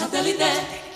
Satellite.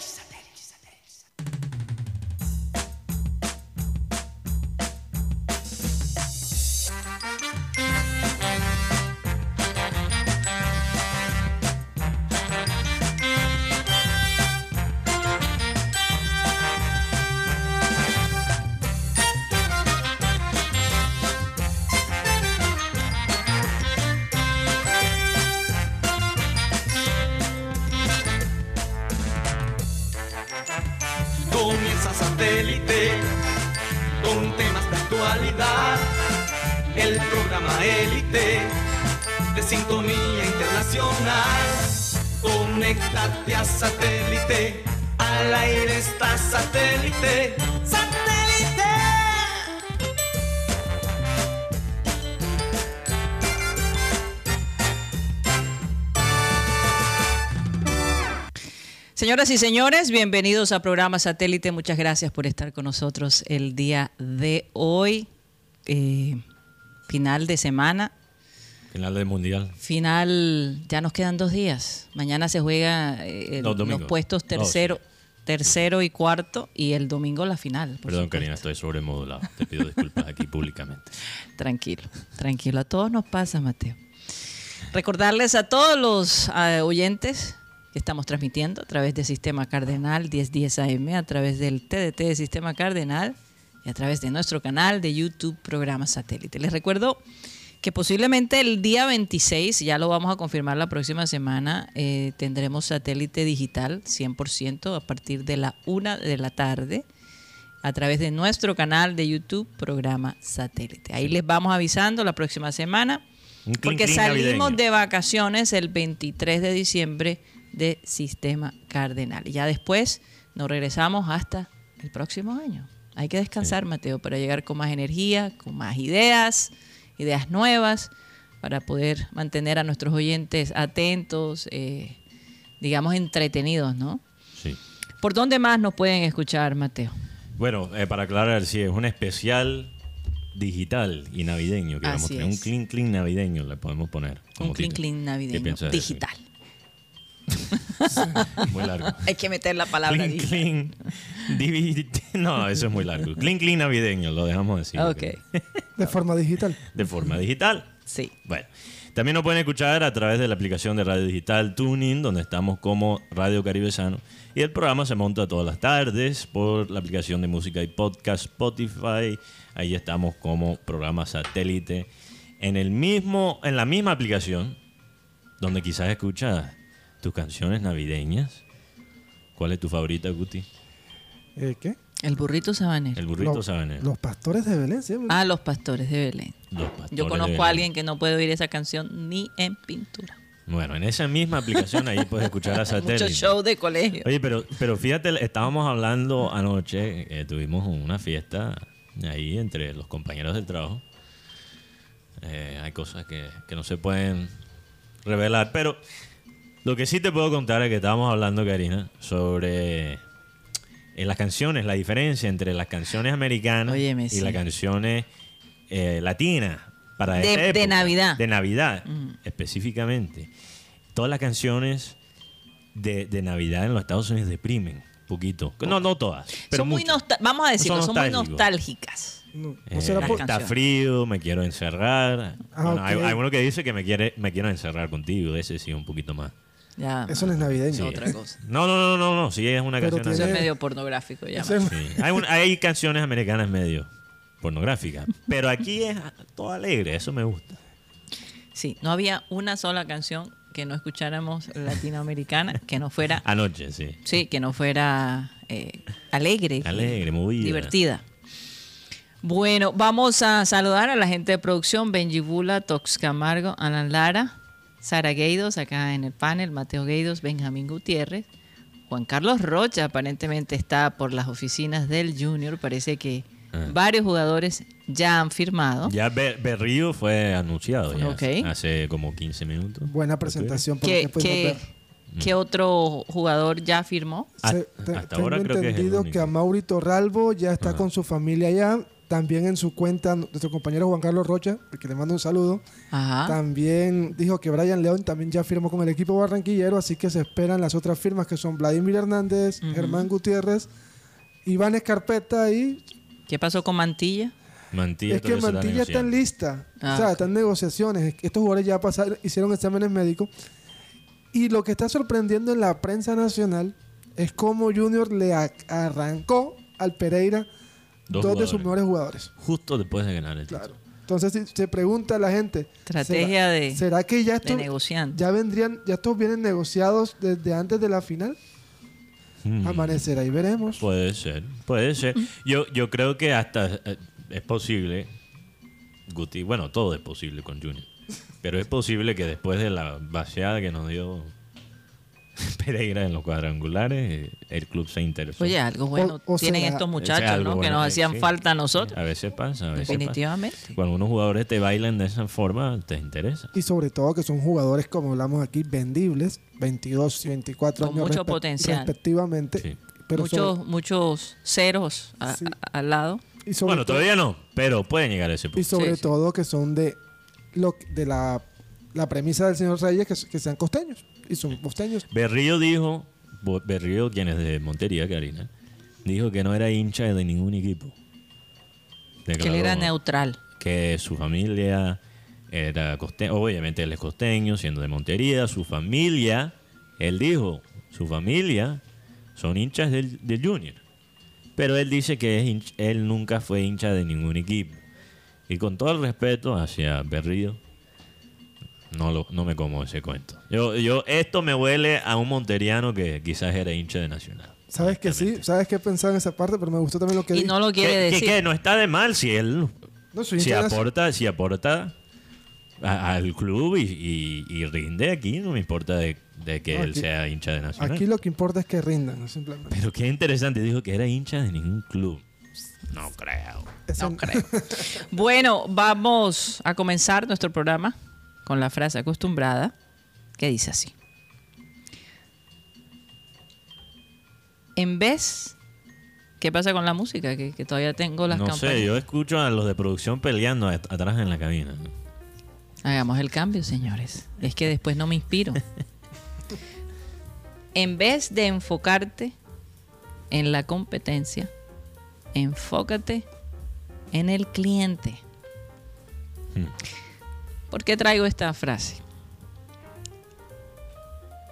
Señoras y señores, bienvenidos a programa Satélite. Muchas gracias por estar con nosotros el día de hoy. Eh, final de semana. Final del mundial. Final, ya nos quedan dos días. Mañana se juega eh, No, los puestos tercero, tercero y cuarto y el domingo la final. Perdón. Karina, estoy sobremodulado. Te pido disculpas aquí públicamente. Tranquilo, tranquilo. A todos nos pasa, Mateo. Recordarles a todos los ah, oyentes estamos transmitiendo a través de Sistema Cardenal 1010 AM, a través del TDT de Sistema Cardenal y a través de nuestro canal de YouTube Programa Satélite. Les recuerdo que posiblemente el día 26, ya lo vamos a confirmar la próxima semana, eh, tendremos satélite digital 100% a partir de la una de la tarde a través de nuestro canal de YouTube, programa Satélite. Ahí les vamos avisando la próxima semana, porque salimos de vacaciones el 23 de diciembre de Sistema Cardenal. Y ya después nos regresamos hasta el próximo año. Hay que descansar, Mateo, para llegar con más energía, con más ideas, ideas nuevas, para poder mantener a nuestros oyentes atentos, eh, digamos, entretenidos, ¿no? Sí. ¿Por dónde más nos pueden escuchar, Mateo? Bueno, eh, para aclarar, sí, es un especial digital y navideño que vamos a Así tener. Un clean, clean navideño le podemos poner. como Un clean clean ¿Qué navideño eso? Muy largo. Hay que meter la palabra Clean, clean. No, eso es muy largo. Clean, clean navideño, lo dejamos así. Ok, De forma digital. De forma digital. sí. Bueno, también nos pueden escuchar a través de la aplicación de radio digital TuneIn, donde estamos como Radio Caribe Sano. Y el programa se monta todas las tardes por la aplicación de música y podcast Spotify. Ahí estamos como programa satélite. En, el mismo, en la misma aplicación, donde quizás escuchas tus canciones navideñas. ¿Cuál es tu favorita, Guti? Eh, ¿Qué? El burrito sabanero. El burrito Los- sabanero. Los pastores de Belén, ¿sí? Ah, los pastores de Belén. Los pastores Yo de conozco Belén. a alguien que no puede oír esa canción ni en pintura. Bueno, en esa misma aplicación ahí puedes escuchar a satélite. Mucho show de colegio. Oye, pero, pero fíjate, estábamos hablando anoche, eh, tuvimos una fiesta ahí entre los compañeros del trabajo. Eh, hay cosas que, que no se pueden revelar, pero lo que sí te puedo contar es que estábamos hablando, Karina, sobre eh, las canciones, la diferencia entre las canciones americanas Óyeme, y sí. las canciones eh, latinas para De- esta de Navidad. De Navidad, específicamente. Todas las canciones de, de Navidad en los Estados Unidos deprimen un poquito. No, no todas, pero son muy vamos a decirlo, son, muy nostálgicas. No, no Eh, será las por- está frío, me quiero encerrar. Ah, Bueno, hay, hay uno que dice que me quiere, me quiero encerrar contigo, ese sí, un poquito más. Ya, Eso no es navideño. es otra cosa. No, no, no, no, no, sí es una Pero canción. Eso tiene- es medio pornográfico ya. Ese es- Sí. Hay, un- hay canciones americanas medio pornográficas, pero aquí es todo alegre, eso me gusta. Sí, no había una sola canción que no escucháramos latinoamericana que no fuera, Anoche, sí. sí, que no fuera eh, alegre, Alegre, movida. divertida. Bueno, vamos a saludar a la gente de producción, Benji Bula, Tox Camargo, Alan Lara, Sara Gueidos, acá en el panel, Mateo Gueidos, Benjamín Gutiérrez, Juan Carlos Rocha aparentemente está por las oficinas del Junior, parece que Ah. varios jugadores ya han firmado. Ya Be- Berrío fue anunciado ya Ok. hace como 15 minutos. Buena presentación por lo ¿Qué, qué- qué otro jugador ya firmó? Hasta- Se- te- hasta tengo ahora creo que es el entendido único. que a Mauri Torralbo ya está Ajá. con su familia allá También en su cuenta, nuestro compañero Juan Carlos Rocha, al que le mando un saludo, Ajá. también dijo que Brian León también ya firmó con el equipo barranquillero, así que se esperan las otras firmas que son Vladimir Hernández, Germán Gutiérrez, Iván Escarpeta y ¿Qué pasó con Mantilla? Mantilla es que Mantilla está en lista. Ah, o sea, ok. están en negociaciones. Estos jugadores ya pasaron, hicieron exámenes médicos. Y lo que está sorprendiendo en la prensa nacional es cómo Junior le arrancó al Pereira Dos dos, de sus mejores jugadores. Justo después de ganar el título. Claro. Entonces si- se pregunta a la gente. Estrategia ¿será, de- ¿Será que ya estos ya vendrían, ya estos vienen negociados desde antes de la final? Mm. Amanecerá y veremos. Puede ser, puede ser. Yo, yo creo que hasta eh, es posible, Guti, bueno, todo es posible con Junior, pero es posible que después de la vaciada que nos dio Pereira en los cuadrangulares, eh, el club se interesó. Oye, algo bueno O- o tienen estos muchachos. Que nos hacían sí. falta a nosotros. A veces pasa, a veces Definitivamente. pasa. Cuando unos jugadores te bailan de esa forma, te interesa. Y sobre todo que son jugadores, como hablamos aquí, vendibles, 22 y 24 Con años mucho respe- potencial. respectivamente. Sí. Pero muchos, sobre- muchos ceros a- Sí. a- al lado. y sobre Bueno, todo- todavía no, pero pueden llegar a ese Y punto. sobre Sí, sí. todo que son de lo de la, la premisa del señor Reyes que, que sean costeños. Y son costeños. Berrío dijo, Berrío, quien es de Montería, Karina, dijo que no era hincha de ningún equipo. Que él Declaró era neutral. Que su familia era costeña, obviamente él es costeño, siendo de Montería, su familia, él dijo, su familia son hinchas del, del Junior. Pero él dice que es él nunca fue hincha de ningún equipo. Y con todo el respeto hacia Berrío, no, lo, no me como ese cuento. Yo, yo, esto me huele a un monteriano que quizás era hincha de Nacional. Sabes que sí, sabes que pensaba en esa parte, pero me gustó también lo que Y dijo. no lo quiere decir. que no está de mal si él No, soy si aporta, si aporta a- al club y, y- y rinde aquí, no me importa de, de que No, él aquí- sea hincha de Nacional. Aquí lo que importa es que rindan, ¿no? simplemente. Pero qué interesante, dijo que era hincha de ningún club. No creo. No creo. Bueno, vamos a comenzar nuestro programa con la frase acostumbrada que dice así. En vez... ¿Qué pasa con la música? Que, que todavía tengo las No campañas. sé, yo escucho a los de producción peleando at- atrás en la cabina. Hagamos el cambio, señores. Es que después no me inspiro. en vez de enfocarte en la competencia, enfócate en el cliente. Hmm. ¿Por qué traigo esta frase?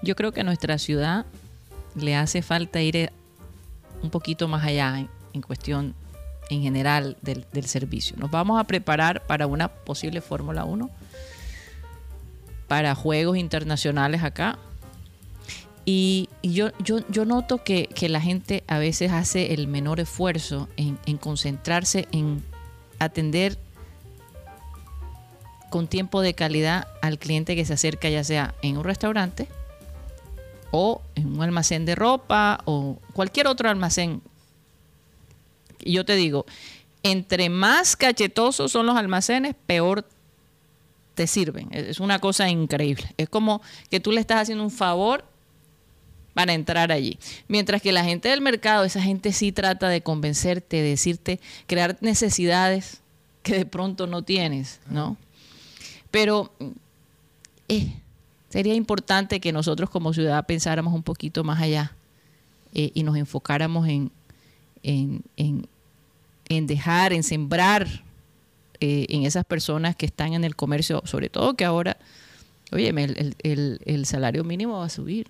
Yo creo que a nuestra ciudad le hace falta ir eh, un poquito más allá en, cuestión en general del, servicio. Nos vamos a preparar para una posible Fórmula 1, para juegos internacionales acá. Y, yo, yo, yo noto que, que la gente a veces hace el menor esfuerzo en concentrarse en atender con tiempo de calidad al cliente que se acerca, ya sea en un restaurante o en un almacén de ropa o cualquier otro almacén. Yo te digo, entre más cachetosos son los almacenes, peor te sirven. Es es una cosa increíble. Es como que tú le estás haciendo un favor para entrar allí. Mientras que la gente del mercado, esa gente sí trata de convencerte, de decirte, crear necesidades que de pronto no tienes, ¿no? Pero eh, sería importante que nosotros como ciudad pensáramos un poquito más allá eh, y nos enfocáramos en, en, en- dejar, en sembrar eh, en esas personas que están en el comercio, sobre todo que ahora, oye, el- el- el salario mínimo va a subir.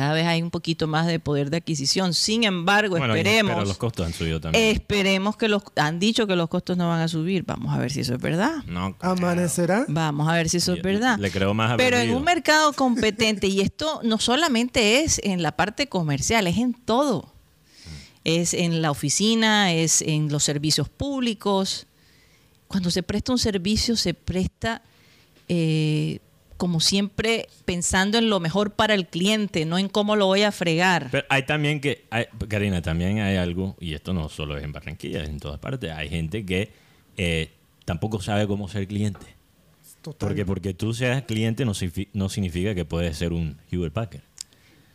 Cada vez hay un poquito más de poder de adquisición. Sin embargo, Bueno, esperemos. pero los costos han subido también. Esperemos que los han dicho que los costos no van a subir. Vamos a ver si eso es verdad. no creo. Amanecerá. Vamos a ver si eso es verdad. le creo más a Pero en un mercado competente, y esto no solamente es en la parte comercial, es en todo. Es en la oficina, es en los servicios públicos. Cuando se presta un servicio, se presta eh, como siempre pensando en lo mejor para el cliente, no en cómo lo voy a fregar. Pero hay también que, hay- Karina, también hay algo, y esto no solo es en Barranquilla, es en todas partes. Hay gente que eh, tampoco sabe cómo ser cliente. Total. Porque porque tú seas cliente no, no significa que puedes ser un Hewlett Packard.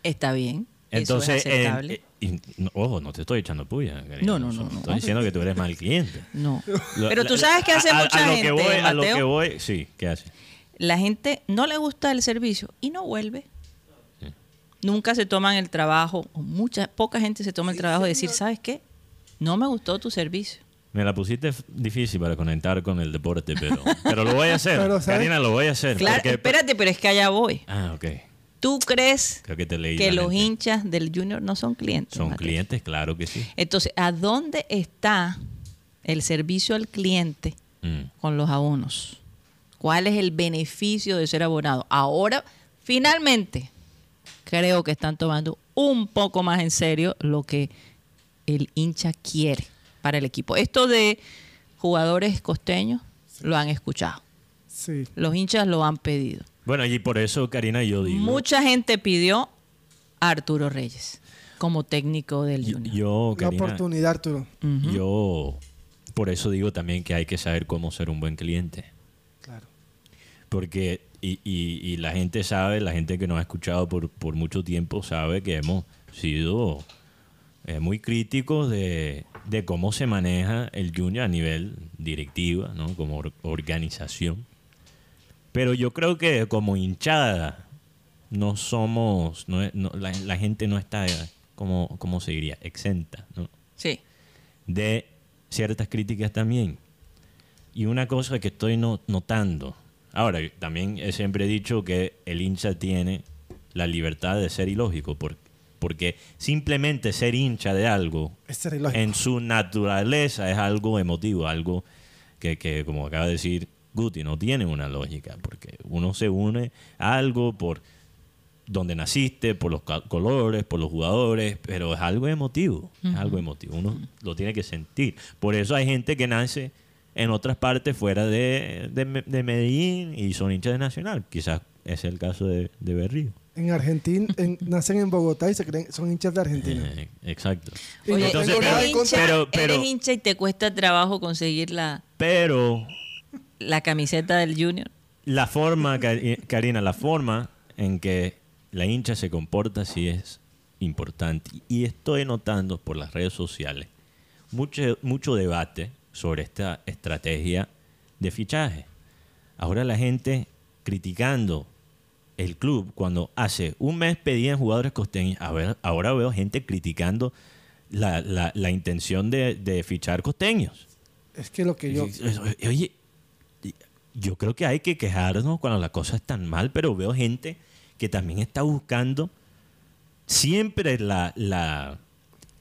Está bien. Entonces, eso es en- aceptable. eh, y, no, ojo, no te estoy echando puya. Karina. No, no, no, no. Estoy diciendo que tú eres mal cliente. No. Lo- Pero tú sabes que hace a- mucha a gente, que voy, A lo que voy, sí, ¿qué hace? La gente no le gusta el servicio y no vuelve. Sí. Nunca se toman el trabajo, o mucha, poca gente se toma el trabajo de decir, ¿sabes qué? No me gustó tu servicio. Me la pusiste difícil para conectar con el deporte, pero, pero lo voy a hacer. Pero. Karina, lo voy a hacer. Claro, porque- espérate, pero es que allá voy. Ah, ok. ¿Tú crees Creo que te leí. que la los hinchas del Junior no son clientes? Son Mateo? clientes, claro que sí. Entonces, ¿a dónde está el servicio al cliente Mm. con los abonos? ¿Cuál es el beneficio de ser abonado? Ahora, finalmente, creo que están tomando un poco más en serio lo que el hincha quiere para el equipo. Esto de jugadores costeños lo han escuchado. Sí. Los hinchas lo han pedido. Bueno, y por eso, Karina, yo digo. Mucha gente pidió a Arturo Reyes como técnico del yo, Junior. yo, La Karina, oportunidad, Arturo. Yo por eso digo también que hay que saber cómo ser un buen cliente. Porque, y, y- y la gente sabe, la gente que nos ha escuchado por, por mucho tiempo sabe que hemos sido eh, muy críticos de, de cómo se maneja el Junior a nivel directiva, ¿no? como or- organización. Pero yo creo que como hinchada no somos, no no- la, la gente no está, como, ¿cómo se diría? Exenta, ¿no? Sí. de ciertas críticas también. Y una cosa que estoy no- notando, ahora también he siempre dicho que el hincha tiene la libertad de ser ilógico, por- porque simplemente ser hincha de algo Es ser ilógico. en su naturaleza es algo emotivo, algo que, que, como acaba de decir Guti, no tiene una lógica, porque uno se une a algo por donde naciste, por los ca- colores, por los jugadores, pero es algo emotivo, es algo emotivo, uno lo tiene que sentir. Por eso hay gente que nace en otras partes fuera de, de Me- de Medellín y son hinchas de Nacional, quizás ese es el caso de, de Berrío. En Argentina, en- nacen en Bogotá y se creen, son hinchas de Argentina. Eh, exacto. Oye, eres, en hincha. Pero- pero- eres hincha y te cuesta trabajo conseguir la, Pero la camiseta del Junior. La forma, Cari- Karina, la forma en que la hincha se comporta sí es importante. Y estoy notando por las redes sociales mucho, mucho debate sobre esta estrategia de fichaje. Ahora la gente criticando el club cuando hace un mes pedían jugadores costeños. A ver, ahora veo gente criticando la, la- la intención de, de fichar costeños. Es que lo que yo... Oye, yo creo que hay que quejarnos cuando las cosas están mal, pero veo gente que también está buscando siempre la, la,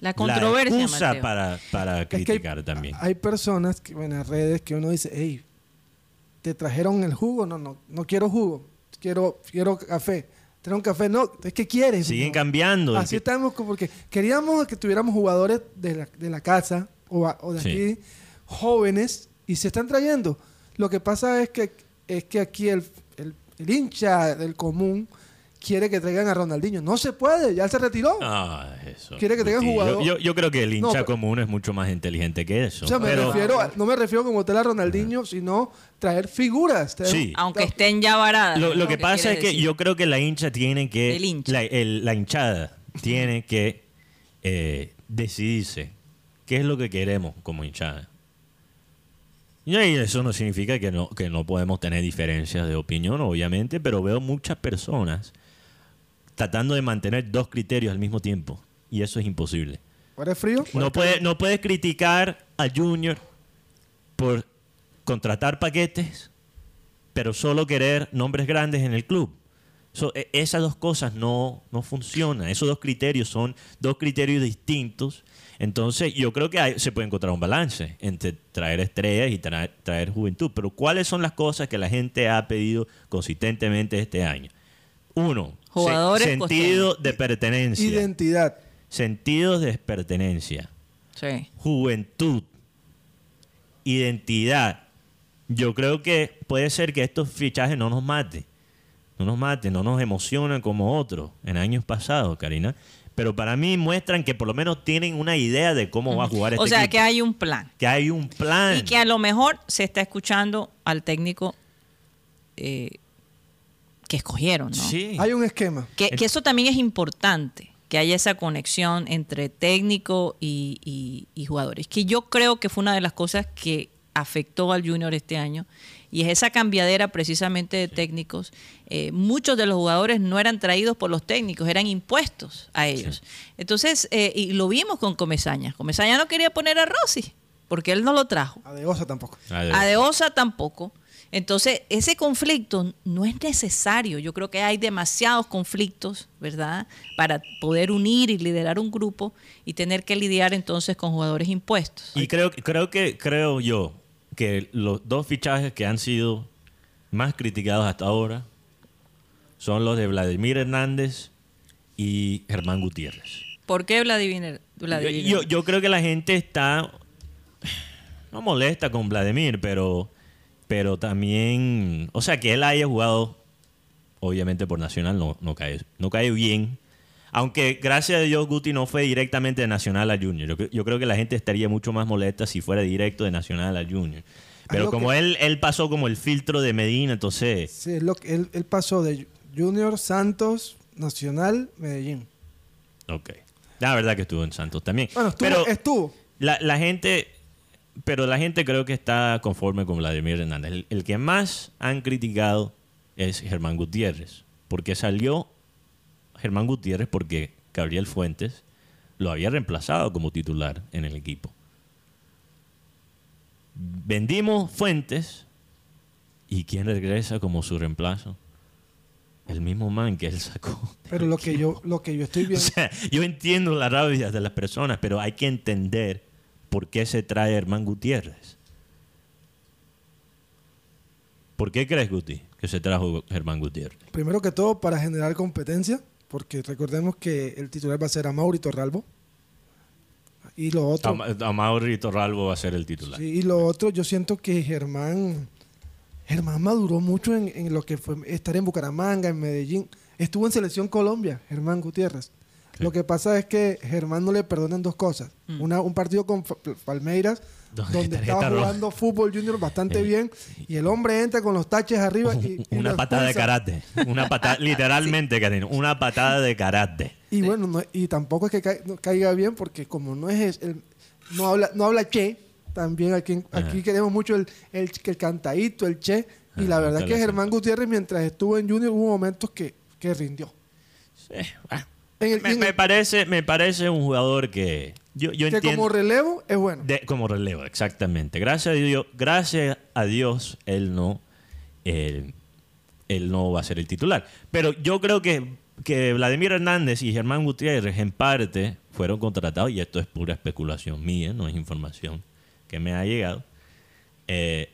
La controversia, la excusa Mateo. para, para Es que hay- criticar también. Hay personas que, en las redes que uno dice, hey, ¿te trajeron el jugo? No, no, no quiero jugo. Quiero, quiero café. ¿Traen un café? No, es que quieres. Siguen No. cambiando. Así estamos, como porque queríamos que tuviéramos jugadores de la, de la casa o, a- o de Sí. aquí, jóvenes, y se están trayendo. Lo que pasa es que, es que aquí el, el- el hincha del común quiere que traigan a Ronaldinho. No se puede, ya él se retiró. Ah, eso. Quiere que Guti. jugador. Yo, yo- yo creo que el hincha No, pero- común es mucho más inteligente que eso. o sea, me pero- refiero a- no me refiero como tal a Ronaldinho, sino traer figuras. traer- Sí. Aunque estén ya varadas. Lo, que pasa es que decir. yo creo que la hincha tiene que. El hincha. La, el- la hinchada tiene que eh, decidirse qué es lo que queremos como hinchada. Y eso no significa que no, que no podemos tener diferencias de opinión, obviamente, pero veo muchas personas tratando de mantener dos criterios al mismo tiempo. Y eso es imposible. ¿Ahora es frío? No, puede, no puedes criticar a Junior por contratar paquetes, pero solo querer nombres grandes en el club. So, e- esas dos cosas no, no funcionan. Esos dos criterios son dos criterios distintos. Entonces, yo creo que hay- se puede encontrar un balance entre traer estrellas y traer, traer juventud. Pero, ¿cuáles son las cosas que la gente ha pedido consistentemente este año? Uno, se- Jugadores sentido de pertenencia. Identidad. Sentidos de pertenencia, Sí. juventud, identidad. Yo creo que puede ser que estos fichajes no nos maten, no nos maten, no nos emocionan como otros en años pasados, Karina. Pero para mí muestran que por lo menos tienen una idea de cómo va a jugar este O sea, equipo. que hay un plan. Que hay un plan. Y que a lo mejor se está escuchando al técnico eh, que escogieron, ¿no? Sí. Hay un esquema. Que, que eso también es importante, que haya esa conexión entre técnico y, y- y jugadores. Que yo creo que fue una de las cosas que afectó al Junior este año y es esa cambiadera precisamente de técnicos. Eh, muchos de los jugadores no eran traídos por los técnicos, eran impuestos a ellos. Entonces, eh, y lo vimos con Comesaña. Comesaña no quería poner a Rossi porque él no lo trajo. A de Osa tampoco. A de Osa tampoco. Entonces, ese conflicto no es necesario. Yo creo que hay demasiados conflictos, ¿verdad? Para poder unir y liderar un grupo y tener que lidiar entonces con jugadores impuestos. Y creo, creo que creo yo que los dos fichajes que han sido más criticados hasta ahora son los de Vladimir Hernández y Germán Gutiérrez. ¿Por qué Vladimir? Yo, Vladimir? yo- yo creo que la gente está no molesta con Vladimir, pero pero también, o sea, que él haya jugado obviamente por Nacional no, no cae no cae bien. Aunque gracias a Dios Guti no fue directamente de Nacional a Junior. Yo, cre- yo creo que la gente estaría mucho más molesta si fuera directo de Nacional a Junior. Pero como que- él, él pasó como el filtro de Medina, entonces... Sí, es lo que él, él pasó de Junior, Santos, Nacional, Medellín. Ok. La verdad que estuvo en Santos también. Bueno, estuvo. Pero estuvo. la, la gente... Pero la gente creo que está conforme con Vladimir Hernández. El, el que más han criticado es Germán Gutiérrez. Porque salió Germán Gutiérrez porque Gabriel Fuentes lo había reemplazado como titular en el equipo. Vendimos Fuentes y ¿quién regresa como su reemplazo? El mismo man que él sacó. Pero lo que yo, lo que yo estoy O viendo. sea, yo entiendo la rabia de las personas, pero hay que entender por qué se trae Germán Gutiérrez. ¿Por qué crees, Guti, que se trajo Germán Gutiérrez? Primero que todo, para generar competencia, porque recordemos que el titular va a ser a Mauri Torralbo. Y lo otro, A, a Mauri Torralbo va a ser el titular. sí, y lo otro, yo siento que Germán, Germán maduró mucho en, en lo que fue estar en Bucaramanga, en Medellín. Estuvo en Selección Colombia, Germán Gutiérrez. Lo que pasa es que Germán no le perdonan dos cosas. Una, un partido con Palmeiras, Donde estaba jugando fútbol junior bastante Eh. bien, y el hombre entra con los taches arriba y, y Una patada de karate. Una patada, literalmente, Karina, una patada de karate. Y bueno, no- y tampoco es que ca- no caiga bien porque como no es el, no habla no habla che, también aquí, queremos mucho el, el, el cantadito, el che, y la verdad nunca que Germán Gutiérrez mientras estuvo en Junior hubo momentos que, que rindió. Sí, bueno. En el- me, en me el- parece, me parece un jugador que yo, yo que entiendo. como relevo es bueno. De- como relevo, exactamente. Gracias a Dios, gracias a Dios él no, él no va a ser el titular. Pero yo creo que, que Vladimir Hernández y Germán Gutiérrez en parte fueron contratados, y esto es pura especulación mía, no es información que me ha llegado. Eh,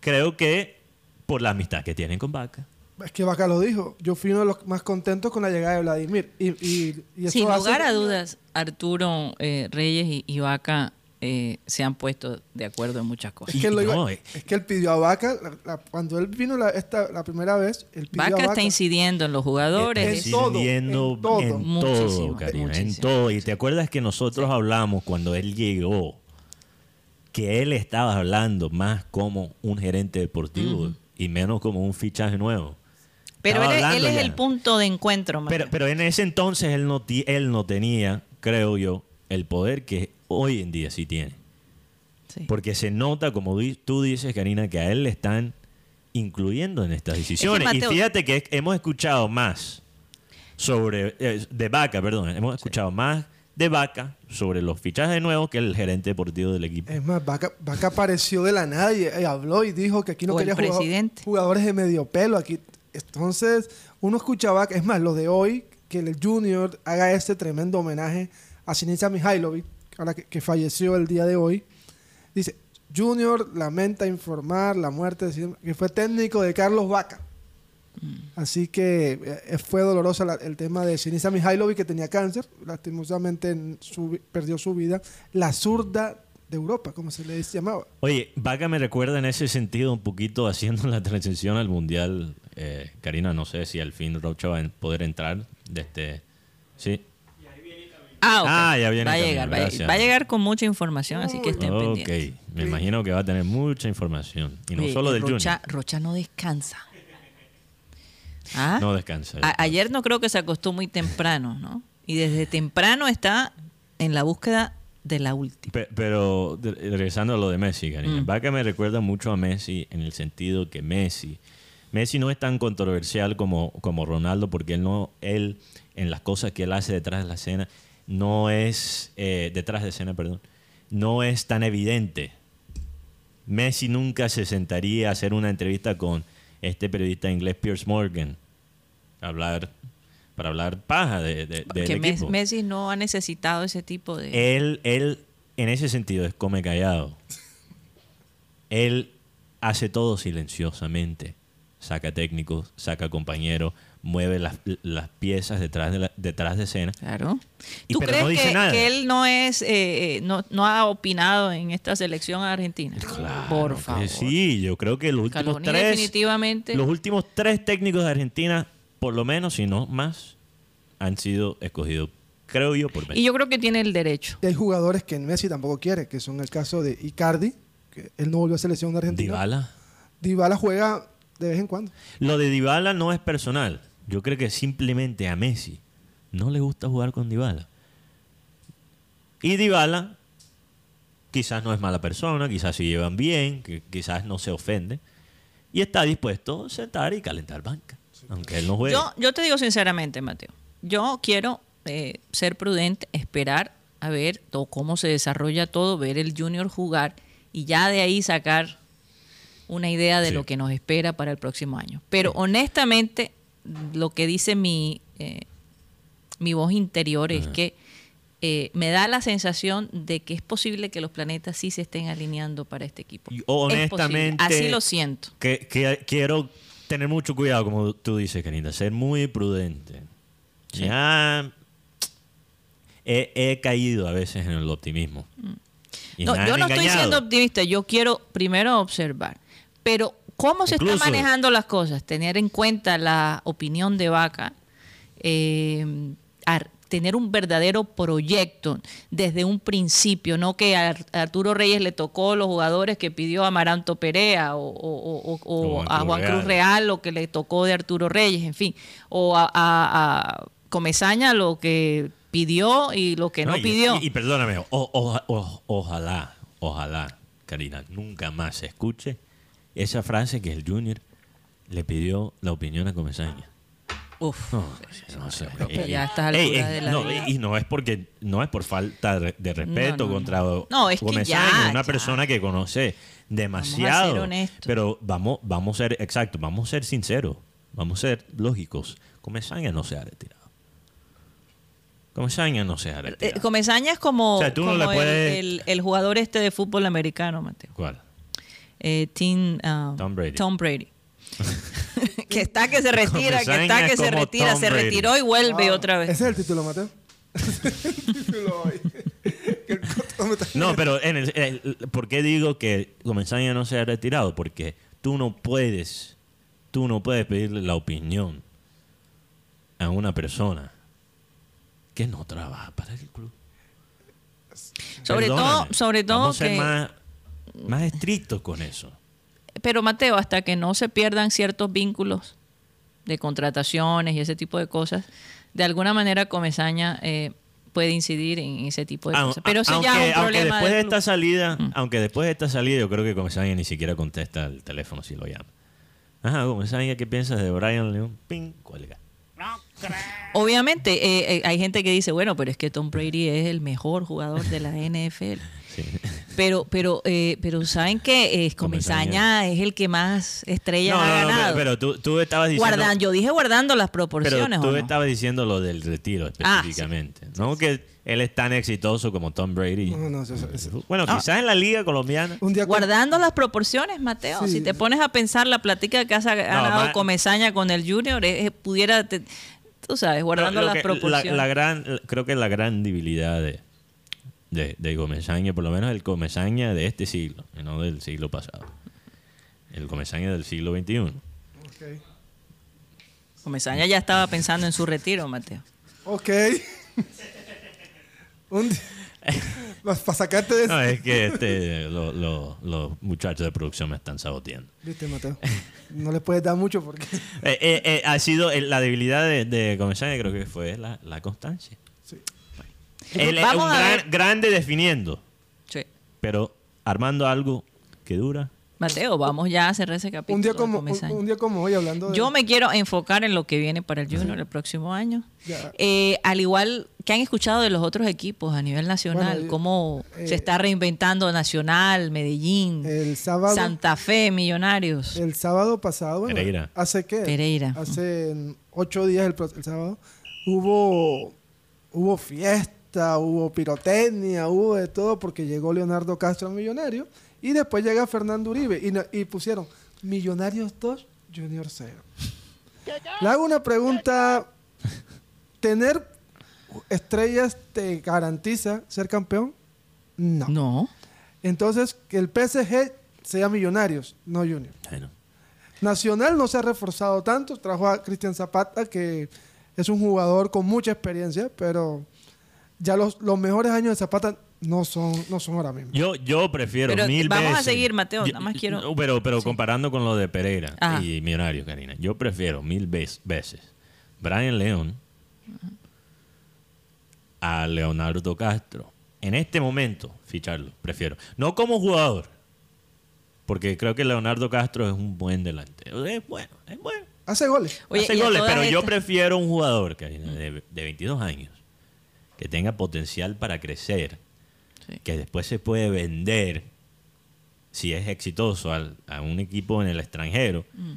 creo que por la amistad que tienen con Vaca. Es que Vaca lo dijo. Yo fui uno de los más contentos con la llegada de Vladimir. Y, y, y eso Sin hace- lugar a dudas, Arturo eh, Reyes y, y Vaca eh, se han puesto de acuerdo en muchas cosas. Es que, iba- No, eh. es que él pidió a Vaca, la- la- cuando él vino la, esta, la primera vez, él pidió Vaca a está incidiendo en los jugadores. En todo, incidiendo en todo. en Muchísimo, todo, Karina, en todo. Y te acuerdas que nosotros hablamos cuando él llegó, que él estaba hablando más como un gerente deportivo y menos como un fichaje nuevo. Pero él, es- él hablando es ya. el punto de encuentro. Pero, Mario. pero en ese entonces él no, él no tenía, creo yo, el poder que hoy en día sí tiene. Sí. Porque se nota, como di- tú dices, Karina, que a él le están incluyendo en estas decisiones. Mateo- y fíjate que hemos escuchado más sobre, eh, de Vaca, perdón, hemos escuchado más de Vaca sobre los fichajes nuevos que el gerente deportivo del equipo. Es más, Vaca, Vaca apareció de la nada y, y habló y dijo que aquí no O quería jugado- presidente. jugadores de medio pelo. Aquí. Entonces, uno escucha a Vaca. Es más, lo de hoy, que el Junior haga este tremendo homenaje a Sinisa Mihailovic, ahora que, que falleció el día de hoy. Dice, Junior lamenta informar la muerte de que fue técnico de Carlos Vaca. Mm. Así que eh, fue doloroso la- el tema de Sinisa Mihailovic que tenía cáncer, lastimosamente en su- perdió su vida. La zurda de Europa, como se le llamaba. Oye, Vaca me recuerda en ese sentido un poquito haciendo la transición al Mundial. Eh, Karina, no sé si al fin Rocha va a poder entrar de este... Sí. Ah, ok. Ah, ya viene va a también, llegar, va a- va llegar con mucha información, así que estén Ok, pendientes. me imagino que va a tener mucha información. Y no Oye, solo del Rocha, Junior. Rocha no descansa. ¿Ah? No descansa. A- ayer no creo que se acostó muy temprano, ¿no? Y desde temprano está en la búsqueda de la última. Pe- Pero regresando a lo de Messi, Karina, Mm. Vaca me recuerda mucho a Messi en el sentido que Messi, Messi no es tan controversial como, como Ronaldo porque él no, él en las cosas que él hace detrás de la escena no es eh, detrás de escena, perdón, no es tan evidente. Messi nunca se sentaría a hacer una entrevista con este periodista inglés Piers Morgan, hablar para hablar paja de, de, que equipo. Messi no ha necesitado ese tipo de... Él, él, en ese sentido, es come callado. Él hace todo silenciosamente. Saca técnicos, saca compañeros, mueve las, las piezas detrás de, la- detrás de escena. Claro. Y ¿Tú pero crees no dice que, nada. que él no es, eh, eh, no, no ha opinado en esta selección argentina? Por que favor. Sí, yo creo que los últimos tres, definitivamente. los últimos tres técnicos de Argentina, por lo menos, si no más, han sido escogidos, creo yo, por Messi. Y yo creo que tiene el derecho. Y hay jugadores que Messi tampoco quiere, que son el caso de Icardi, que él no volvió a selección de Argentina. Dybala. Dybala juega de vez en cuando. Lo de Dybala no es personal. Yo creo que simplemente a Messi no le gusta jugar con Dybala. Y Dybala quizás no es mala persona, quizás se llevan bien, que quizás no se ofende. Y está dispuesto a sentar y calentar banca, aunque él no juegue. Yo, yo te digo sinceramente, Mateo, yo quiero eh, ser prudente, esperar a ver to- cómo se desarrolla todo, ver el junior jugar y ya de ahí sacar una idea de Sí. lo que nos espera para el próximo año. Pero honestamente, lo que dice mi, eh, mi voz interior es que eh, me da la sensación de que es posible que los planetas sí se estén alineando para este equipo. Es honestamente, Así lo siento. Que, que quiero tener mucho cuidado, como tú dices, Karina, ser muy prudente. Sí. Ya he, he caído a veces en el optimismo. Mm. No, yo no estoy siendo optimista, yo quiero primero observar. Pero, ¿cómo se Incluso- están manejando las cosas? Tener en cuenta la opinión de Vaca, eh, tener un verdadero proyecto desde un principio, no que a Ar- a Arturo Reyes le tocó los jugadores que pidió Amaranto Perea o, o- o- o- a Juan Cruz Real. Lo que le tocó de Arturo Reyes, en fin, o a, a- a Comesaña lo que pidió y lo que no, y- pidió. Y, y perdóname, ojalá, ojalá, Karina, nunca más se escuche esa frase que el Junior le pidió la opinión a Comesaña. Uf. No, no sé. ya a estas ey, alturas ey, de la no, vida. y no es porque no es por falta de respeto No, contra es que Comesaña, ya, una ya. persona que conoce demasiado. honestos. Pero vamos, vamos a ser, exacto, vamos a ser sinceros, vamos a ser lógicos. Comesaña no se ha retirado. Comesaña no se ha Eh, retirado. Comesaña es como, O sea, tú no como le el- puedes- el, el jugador este de fútbol americano, Mateo. ¿Cuál? Eh, Tim, ah, Tom Brady. Tom Brady. que está que se retira, que está que se retira, Tom se Brady. retiró y vuelve Wow. otra Ese vez. es el título, Mateo. Ese es el título está- No, pero en el, el- ¿por qué digo que Comesaña no se ha retirado? Porque tú no puedes, tú no puedes pedirle la opinión a una persona que no trabaja para el club. Sobre todo, sobre todo vamos a ser que, más, más estrictos con eso. pero Mateo, hasta que no se pierdan ciertos vínculos de contrataciones y ese tipo de cosas, de alguna manera Comesaña eh, puede incidir en ese tipo de cosas. Pero eso aunque, ya es un aunque problema después de esta salida, Mm. aunque después de esta salida, yo creo que Comesaña ni siquiera contesta el teléfono si lo llama. Ajá, Comesaña, ¿qué piensas de Brian León? Ping, cuelga. Obviamente, eh, eh, hay gente que dice, bueno, pero es que Tom Brady es el mejor jugador de la NFL. Sí. Pero, pero, eh, pero saben que eh, Comesaña es el que más estrellas No, ha no, no, ganado. pero, pero tú, tú estabas diciendo... Guardan- yo dije guardando las Pero proporciones. tú ¿o no? estabas diciendo lo del retiro Ah, específicamente. No que él es tan exitoso como Tom Brady. No, no, eso- eso- Bueno, Ah. quizás en la liga colombiana. Un día con- Guardando las proporciones, Mateo. Sí. Si te pones a pensar la plática que has ganado Comesaña con el Junior, eh, eh, pudiera, te- tú sabes, guardando las que- proporciones. La, la gran, creo que la gran debilidad de, de, de Comesaña, por lo menos el Comesaña de este siglo, y no del siglo pasado. El Comesaña del siglo XXI. Ok. Comesaña ya estaba pensando en su retiro, Mateo. Ok. Un día- Para sacarte de No, es que este, lo- lo- los muchachos de producción me están saboteando. Viste, Mateo. No le puedes dar mucho porque. Eh, eh, eh, ha sido la debilidad de, de Comesaña, creo que fue la, la constancia. Él es un gran- grande definiendo, Sí. pero armando algo que dura. Mateo, vamos ya a cerrar ese capítulo. Un día, como, un, un día como hoy, hablando de. Yo me quiero enfocar en lo que viene para el Junior el próximo año. Eh, al igual que han escuchado de los otros equipos a nivel nacional, Bueno, cómo eh, se está reinventando Nacional, Medellín, El sábado. Santa Fe, Millonarios. El sábado pasado, bueno, Pereira. ¿hace qué? Pereira. Hace ocho días el, el sábado, hubo, hubo fiesta, hubo pirotecnia, hubo de todo porque llegó Leonardo Castro al Millonario y después llega Fernando Uribe y, no- y pusieron Millonarios 2, Junior 0. Le hago una pregunta, ¿tener estrellas te garantiza ser campeón? No. No. Entonces, que el PSG sea Millonarios, no Junior. Bueno, Nacional no se ha reforzado tanto. Trajo a Cristian Zapata, que es un jugador con mucha experiencia, pero ya los, los mejores años de Zapata no son, no son ahora mismo. Yo, yo prefiero Pero mil vamos a veces. seguir, Mateo, Yo- nada más quiero- no, Pero, pero comparando con lo de Pereira Ajá. y Millonarios, Karina, yo prefiero mil vez- veces Brian León a Leonardo Castro. En este momento, ficharlo, prefiero. No como jugador, porque creo que Leonardo Castro es un buen delantero. Es bueno, es bueno. Hace goles. Oye, Hace goles, pero yo prefiero un jugador Karina, de, de 22 años que tenga potencial para crecer, Sí. que después se puede vender si es exitoso al- a un equipo en el extranjero. Mm.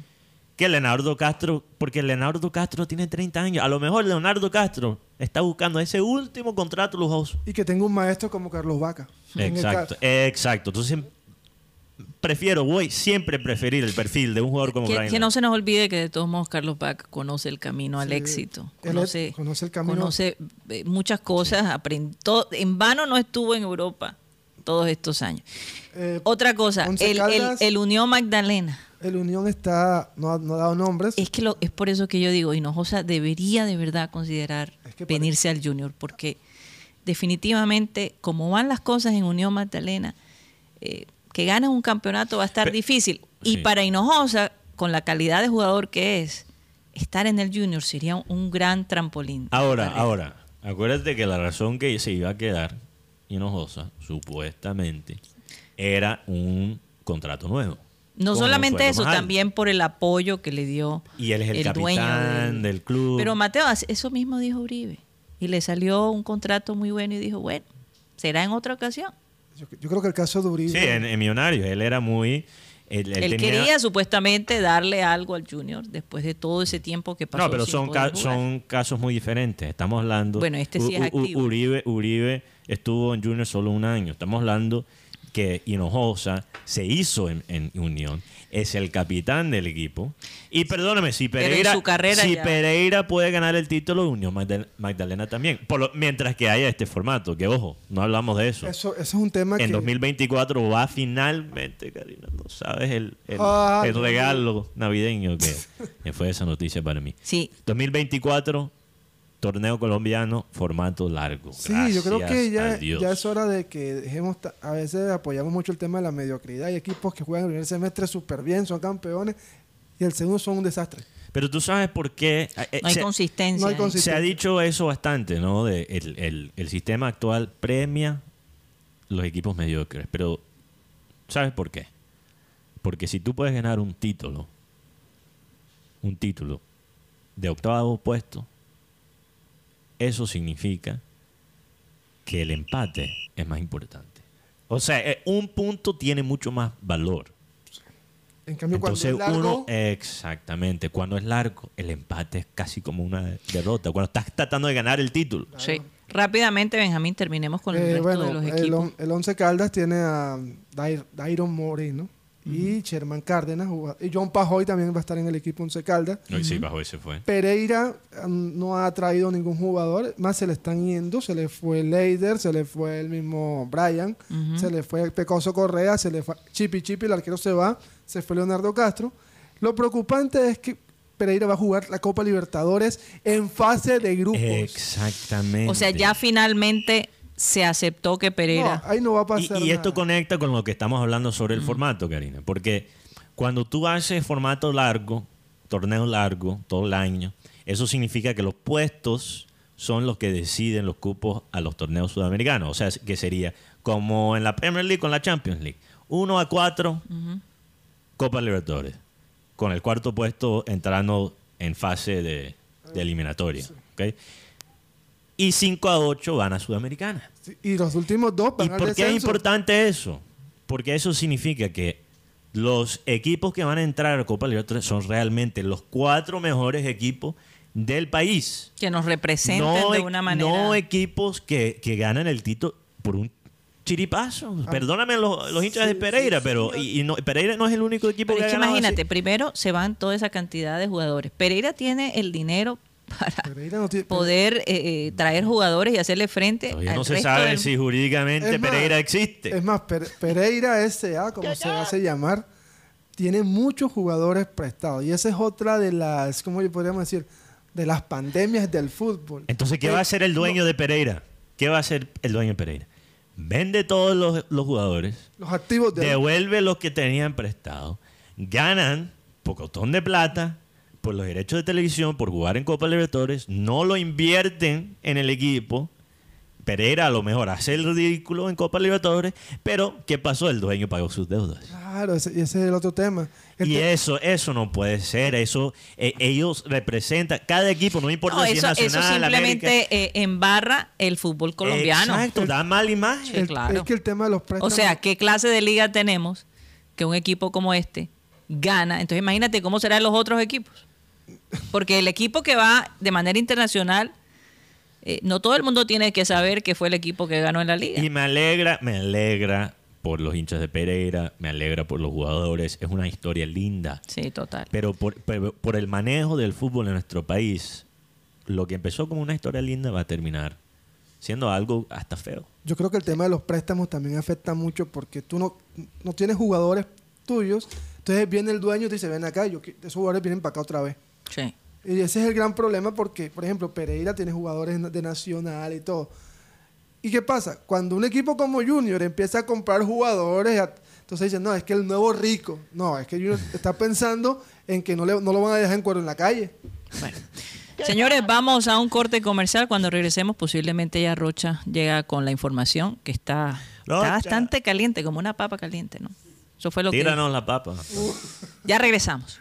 Que Leonardo Castro, porque Leonardo Castro tiene 30 años. A lo mejor Leonardo Castro está buscando ese último contrato lujoso. Y que tenga un maestro como Carlos Vaca. En el Exacto, exacto. Entonces, prefiero, voy siempre preferir el perfil de un jugador como Que, Brian que no se nos olvide que de todos modos Carlos Bach conoce el camino al Sí. éxito. Él es- Conoce, conoce el camino. conoce, eh, muchas cosas. aprendió- en vano no estuvo en Europa todos estos años. Eh, Otra cosa, el, el, Caldas. el Unión Magdalena. el Unión está, no ha, no ha dado nombres. Es que lo, es por eso que yo digo, Hinojosa debería de verdad considerar Es que venirse al Junior, porque definitivamente, como van las cosas en Unión Magdalena, eh, que ganes un campeonato va a estar difícil. Y para Hinojosa, con la calidad de jugador que es, estar en el Junior sería un, un gran trampolín. Ahora, ahora, acuérdate que la razón que se iba a quedar Hinojosa, supuestamente, era un contrato nuevo. No solamente eso, también por el apoyo que le dio Y él es el, dueño capitán del, club. Pero Mateo, eso mismo dijo Uribe. Y le salió un contrato muy bueno y dijo, bueno, será en otra ocasión. Yo, yo creo que el caso de Uribe. sí, en, en Millonarios, él era muy... Él, él Él, tenía- quería supuestamente darle algo al Junior después de todo ese tiempo que pasó. No, pero sin son, poder ca- jugar. son casos muy diferentes. Estamos hablando... Bueno, este sí es U- U- activo. Uribe, Uribe estuvo en Junior solo un año. Estamos hablando que Hinojosa se hizo en, en Unión, es el capitán del equipo. Y perdóname, si en Pereira, su carrera si ya- Pereira puede ganar el título, Unión Magdal- Magdalena también. Por lo- mientras que haya este formato, que ojo, no hablamos de eso. Eso, eso es un tema en que. 2024 va finalmente, Karina, no sabes el, el- Ah, el regalo navideño que, que fue esa noticia para mí. Sí, 2024, torneo colombiano, formato largo. Sí, yo creo que ya, ya es hora de que dejemos, a veces apoyamos mucho el tema de la mediocridad. Hay equipos que juegan el primer semestre súper bien, son campeones, y el segundo son un desastre. Pero tú sabes por qué. eh, no hay se, consistencia. no hay ahí. consistencia. se ha dicho eso bastante, ¿no? De el, el- el sistema actual premia los equipos mediocres. Pero, ¿sabes por qué? Porque si tú puedes ganar un título, un título de octavo puesto, eso significa que el empate es más importante. O sea, eh, un punto tiene mucho más valor. En cambio, Entonces cuando es largo, uno, exactamente, cuando es largo, el empate es casi como una derrota. Cuando estás tratando de ganar el título. Sí. Rápidamente, Benjamín, terminemos con el eh, resto bueno, de los el, equipos. on- el Once Caldas tiene a Dair- Dairon Moreno y Sherman Cárdenas, y John Pajoy también va a estar en el equipo Once Caldas. Hoy sí, bajo ese fue. Pereira mm, no ha traído ningún jugador, más se le están yendo, se le fue Leider, se le fue el mismo Brian, se le fue Pecoso Correa, se le fue Chipi Chipi, el arquero se va, se fue Leonardo Castro. Lo preocupante es que Pereira va a jugar la Copa Libertadores en fase de grupos. Exactamente. O sea, ya finalmente se aceptó que No, Pereira. ahí no va a Y, pasar y esto nada. conecta con lo que estamos hablando sobre el formato, Karina. Porque cuando tú haces formato largo, torneo largo, todo el año, eso significa que los puestos son los que deciden los cupos a los torneos sudamericanos. O sea, que sería como en la Premier League con la Champions League. 1 a 4, Copa Libertadores. Con el cuarto puesto entrando en fase de, de eliminatoria. ¿ok? Y 5 a 8 van a Sudamericana. Sí, Y los últimos dos ¿Y van al por qué es importante eso? Porque eso significa que los equipos que van a entrar a Copa Libertadores son realmente los cuatro mejores equipos del país. Que nos representen No, de e- una manera. no equipos que, que ganan el título por un chiripazo. Perdóname los, los hinchas de Pereira, sí, pero y, y no, Pereira no es el único equipo Pero que es ha que ganado así. imagínate, primero se van toda esa cantidad de jugadores. Pereira tiene el dinero para Pereira no tiene- poder eh, eh, traer jugadores y hacerle frente Todavía al no se resto sabe del- si jurídicamente Es más, Pereira existe. Es más, Pere- Pereira S.A., como se hace llamar, tiene muchos jugadores prestados. Y esa es otra de las, ¿cómo podríamos decir? De las pandemias del fútbol. Entonces, ¿qué Eh, va a hacer el dueño de Pereira? ¿Qué va a hacer el dueño de Pereira? Vende todos los, los jugadores, Los activos de... devuelve los que tenían prestado, ganan pocotón de plata por los derechos de televisión, por jugar en Copa Libertadores, no lo invierten en el equipo. Pereira a lo mejor hace el ridículo en Copa Libertadores, pero ¿qué pasó? El dueño pagó sus deudas. Claro, ese, ese es el otro tema. El Y te- eso, eso no puede ser. Eso, eh, ellos representan, cada equipo, no importa No, si eso, es eso nacional, América. simplemente eh, embarra el fútbol colombiano. Exacto, da mala imagen. El- claro. Es que el tema de los O préstamos... sea, ¿qué clase de liga tenemos que un equipo como este gana? Entonces imagínate cómo serán los otros equipos. Porque el equipo que va de manera internacional, eh, no todo el mundo tiene que saber que fue el equipo que ganó en la liga. Y me alegra, me alegra por los hinchas de Pereira, me alegra por los jugadores. Es una historia linda. Sí, total. Pero por, pero por el manejo del fútbol en nuestro país, lo que empezó como una historia linda va a terminar siendo algo hasta feo. Yo creo que el tema de los préstamos también afecta mucho porque tú no, no tienes jugadores tuyos. Entonces viene el dueño y te dice, ven acá, yo, esos jugadores vienen para acá otra vez. Sí. Y ese es el gran problema porque, por ejemplo, Pereira tiene jugadores de Nacional y todo. ¿Y qué pasa? Cuando un equipo como Junior empieza a comprar jugadores, a- entonces dicen, no, es que el nuevo rico. No, es que Junior está pensando en que no, le- no lo van a dejar en cuero en la calle. Bueno. Señores, vamos a un corte comercial. Cuando regresemos, posiblemente ya Rocha llega con la información que está, bastante caliente, como una papa caliente, ¿no? Eso fue lo que... Tíranos la papa. Ya regresamos.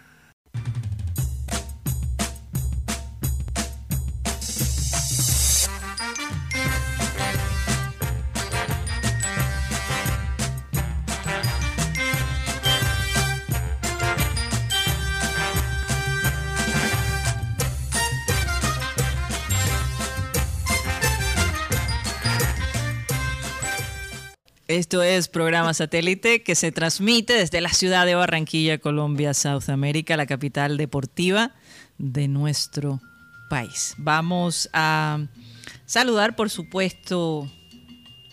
Esto es programa satélite que se transmite desde la ciudad de Barranquilla, Colombia, South America, la capital deportiva de nuestro país. Vamos a saludar, por supuesto,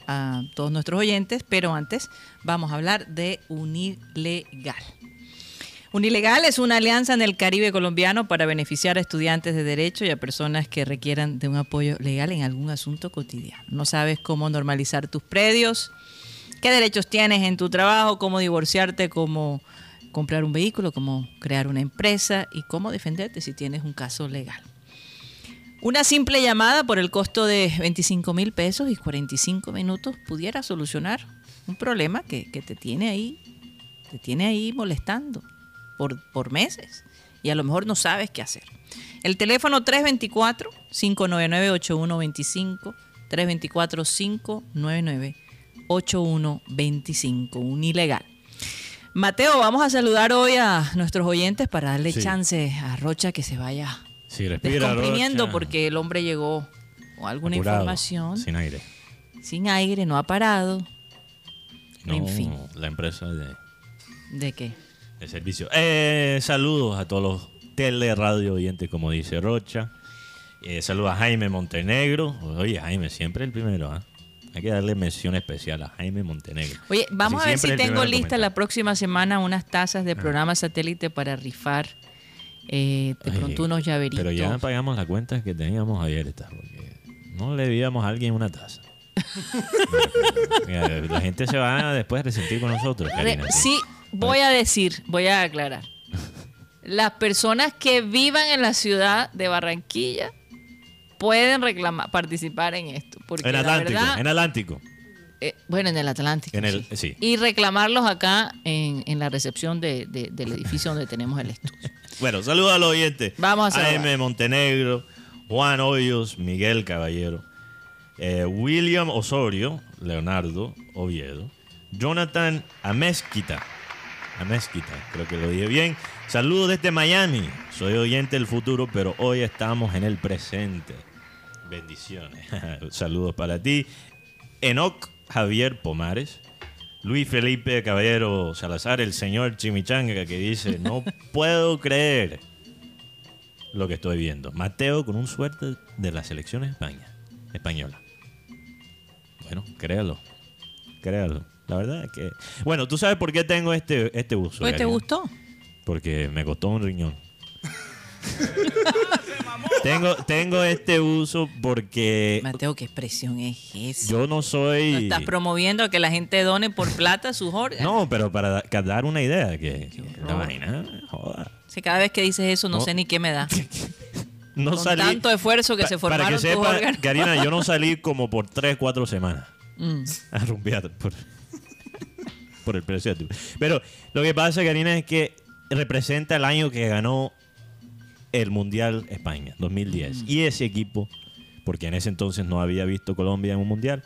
a todos nuestros oyentes, pero antes vamos a hablar de Unilegal. Unilegal es una alianza en el Caribe colombiano para beneficiar a estudiantes de derecho y a personas que requieran de un apoyo legal en algún asunto cotidiano. No sabes cómo normalizar tus predios, qué derechos tienes en tu trabajo, cómo divorciarte, cómo comprar un vehículo, cómo crear una empresa y cómo defenderte si tienes un caso legal. Una simple llamada por el costo de 25 mil pesos y 45 minutos pudiera solucionar un problema que, que te tiene ahí, te tiene ahí molestando por, por meses y a lo mejor no sabes qué hacer. El teléfono 324-599-8125, 324-599-8125, un ilegal. Mateo, vamos a saludar hoy a nuestros oyentes para darle Sí. chance a Rocha que se vaya Sí, respira, Rocha. porque el hombre llegó con alguna Apurado, información sin, Sin aire. aire, no ha parado. No, En fin. la empresa de, ¿De qué? de servicio. Eh, saludos a todos los teleradio oyentes, como dice Rocha. Eh, saludos a Jaime Montenegro. Oye, Jaime, siempre el primero, ¿ah? Hay que darle mención especial a Jaime Montenegro. Oye, vamos Así a ver si tengo lista la próxima semana unas tazas de programa satélite para rifar eh, de Ay, pronto unos llaveritos. Pero ya pagamos la cuenta que teníamos abierta, porque no le debíamos a alguien una taza. La gente se va a después resentir con nosotros, Re- sí, voy a decir, voy a aclarar. Las personas que vivan en la ciudad de Barranquilla pueden reclamar, participar en esto. Porque En la Atlántico, verdad, en Atlántico. eh, bueno, en el Atlántico. En el- sí. Y reclamarlos acá en, en la recepción de- de- del edificio donde tenemos el estudio. Bueno, saludos a los oyentes. Vamos a saludar. AM Montenegro, Juan Hoyos, Miguel Caballero, eh, William Osorio, Leonardo Oviedo, Jonathan Amezquita. Amezquita, creo que lo dije bien. Saludos desde Miami. Soy oyente del futuro, pero hoy estamos en el presente. Bendiciones. Saludos para ti. Enoc Javier Pomares. Luis Felipe Caballero Salazar, el señor Chimichanga, que dice, no puedo creer lo que estoy viendo. Mateo con un suerte de la selección España, española. Bueno, créalo, créalo. La verdad es que... Bueno, ¿tú sabes por qué tengo este, este uso? Pues, ¿Te gustó? Porque me costó un riñón. tengo, tengo este uso porque Mateo, ¿qué expresión es esa? yo no soy... ¿No estás promoviendo que la gente done por plata sus órganos? No, pero para dar una idea, que, que la vaina, joda. Si cada vez que dices eso no, No. sé ni qué me da. No Con salí. tanto esfuerzo que Pa- se Para formaron que tus sepa, órganos. Karina, yo no salí como por 3, 4 semanas Mm. a rumbear por, por el precio. de tu- Pero lo que pasa, Karina, es que representa el año que ganó el Mundial España, 2010. Y ese equipo, porque en ese entonces no había visto Colombia en un Mundial,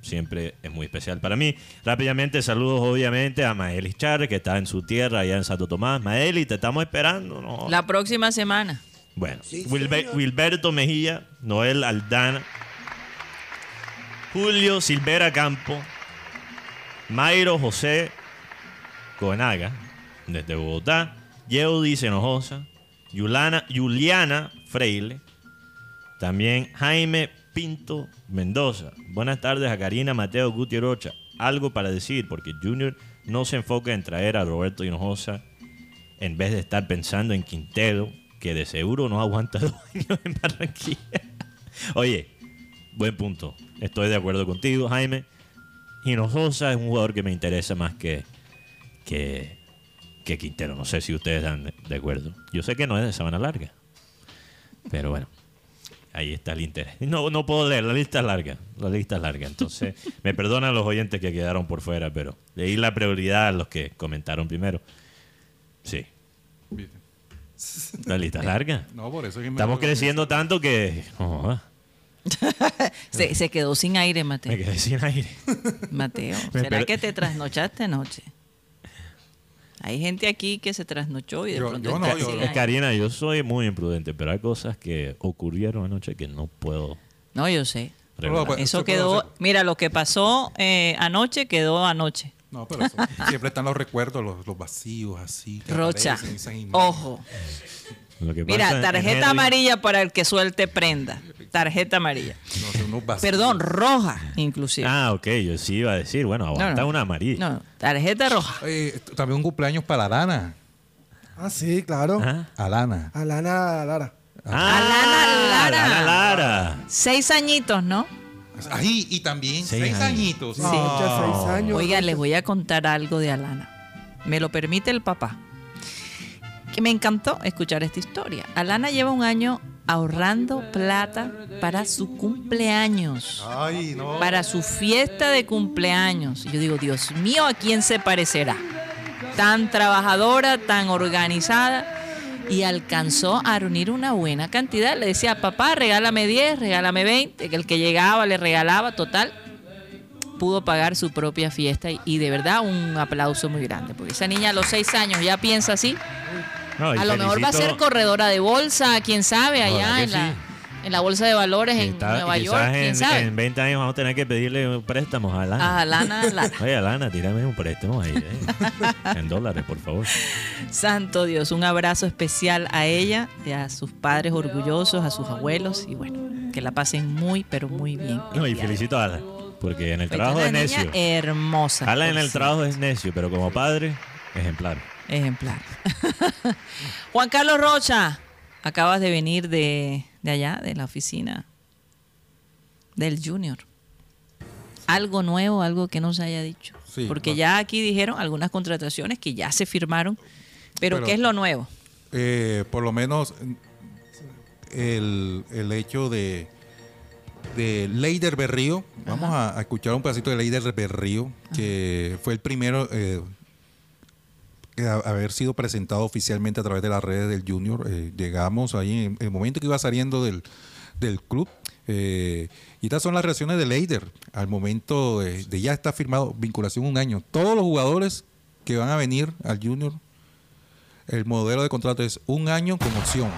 siempre es muy especial para mí. Rápidamente, saludos obviamente a Maelis Char, que está en su tierra allá en Santo Tomás. Maeli, te estamos esperando. ¿no? La próxima semana. Bueno, Wilbe- Wilberto Mejía, Noel Aldana, Julio Silvera Campo, Mayro José Coenaga, desde Bogotá, Yeudi Hinojosa, Juliana Freile, también Jaime Pinto Mendoza. Buenas tardes a Karina Mateo Guti Rocha. Algo para decir, porque Junior no se enfoca en traer a Roberto Hinojosa en vez de estar pensando en Quintero, que de seguro no aguanta dos años en Barranquilla. Oye, buen punto. Estoy de acuerdo contigo, Jaime. Hinojosa es un jugador que me interesa más que, que, que Quintero. No sé si ustedes están de- acuerdo. Yo sé que no es de Sabana Larga. Pero bueno, ahí está el interés. No, no puedo leer, la lista es larga. La lista es larga. Entonces, me perdonan los oyentes que quedaron por fuera, pero leí la prioridad a los que comentaron primero. Sí, la lista es larga. No, por eso es que me Estamos creciendo tanto que no, joda, Se, se quedó sin aire, Mateo. me quedé sin aire. Mateo, ¿será que te trasnochaste anoche? Hay gente aquí que se trasnochó y de Yo- pronto yo no, yo no. Karina, yo soy muy imprudente, pero hay cosas que ocurrieron anoche que no puedo No, yo sé. revelar. pues, Eso quedó, mira, lo que pasó eh, anoche quedó anoche. No, pero eso- siempre están los recuerdos, los, los vacíos así. Rocha, aparecen, ojo. Lo que Mira, pasa tarjeta amarilla para el que suelte prenda. Tarjeta amarilla. No. Perdón, roja, inclusive. Ah, ok, yo sí iba a decir, bueno, No, aguanta no. una amarilla. No, tarjeta roja. Eh, también un cumpleaños para Alana. Ah, sí, claro. Ah, Alana. Alana Lara. Ah, Alana Lara. Alana Lara. Seis añitos, ¿no? Ahí, y también Seis añitos. Sí. Rocha, seis años. Oigan, les voy a contar algo de Alana. Me lo permite el papá. Que me encantó escuchar esta historia. Alana lleva un año ahorrando plata para su cumpleaños. Ay, no. Para su fiesta de cumpleaños. Y Yo digo, Dios mío, ¿a quién se parecerá? Tan trabajadora, tan organizada. Y alcanzó a reunir una buena cantidad. Le decía, papá, regálame 10, regálame 20. Que el que llegaba le regalaba, total pudo pagar su propia fiesta y, y de verdad un aplauso muy grande, porque esa niña a los seis años ya piensa así, No, a lo mejor va a ser corredora de bolsa, quién sabe, allá en la, en la bolsa de valores en Nueva York, quién en, sabe. en 20 años vamos a tener que pedirle préstamos a Alana. A Alana Lara. Oye, Alana, tírame un préstamo ahí. eh. en dólares, por favor. Santo Dios, un abrazo especial a ella, y a sus padres orgullosos, a sus abuelos y bueno, que la pasen muy, pero muy bien. No, y felicito a Ala, porque en el trabajo es necio. hermosa. Ala en el trabajo es necio, pero como padre, ejemplar. Ejemplar. Juan Carlos Rocha, acabas de venir de, de allá, de la oficina del Junior. Algo nuevo, algo que no se haya dicho. Sí, Porque no. ya aquí dijeron algunas contrataciones que ya se firmaron, pero, Pero- ¿qué es lo nuevo? Eh, por lo menos el, el hecho de, de Leider Berrío. Vamos a, a escuchar un pedacito de Leider Berrío, que fue el primero eh, haber sido presentado oficialmente a través de las redes del Junior. Eh, llegamos ahí en el momento que iba saliendo del, del club. Eh, y estas son las reacciones de Leider al momento de, de ya está firmado vinculación un año. Todos los jugadores que van a venir al Junior, el modelo de contrato es un año con opción.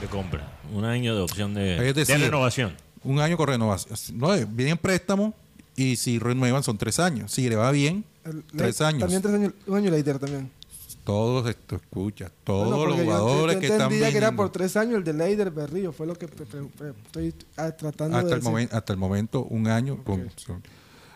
De compra. Un año de opción de, decir, de renovación. Un año con renovación. No, eh, viene en préstamo y si renuevan son tres años. Si le va bien, El- tres años. También tres años, un año later también. Todos esto escucha, todos Bueno, los porque yo- jugadores yo que están entendía que era viniendo por tres años el de Leider Berrío, fue lo que estoy tratando hasta de el, decir. momento, hasta el momento un año con opción.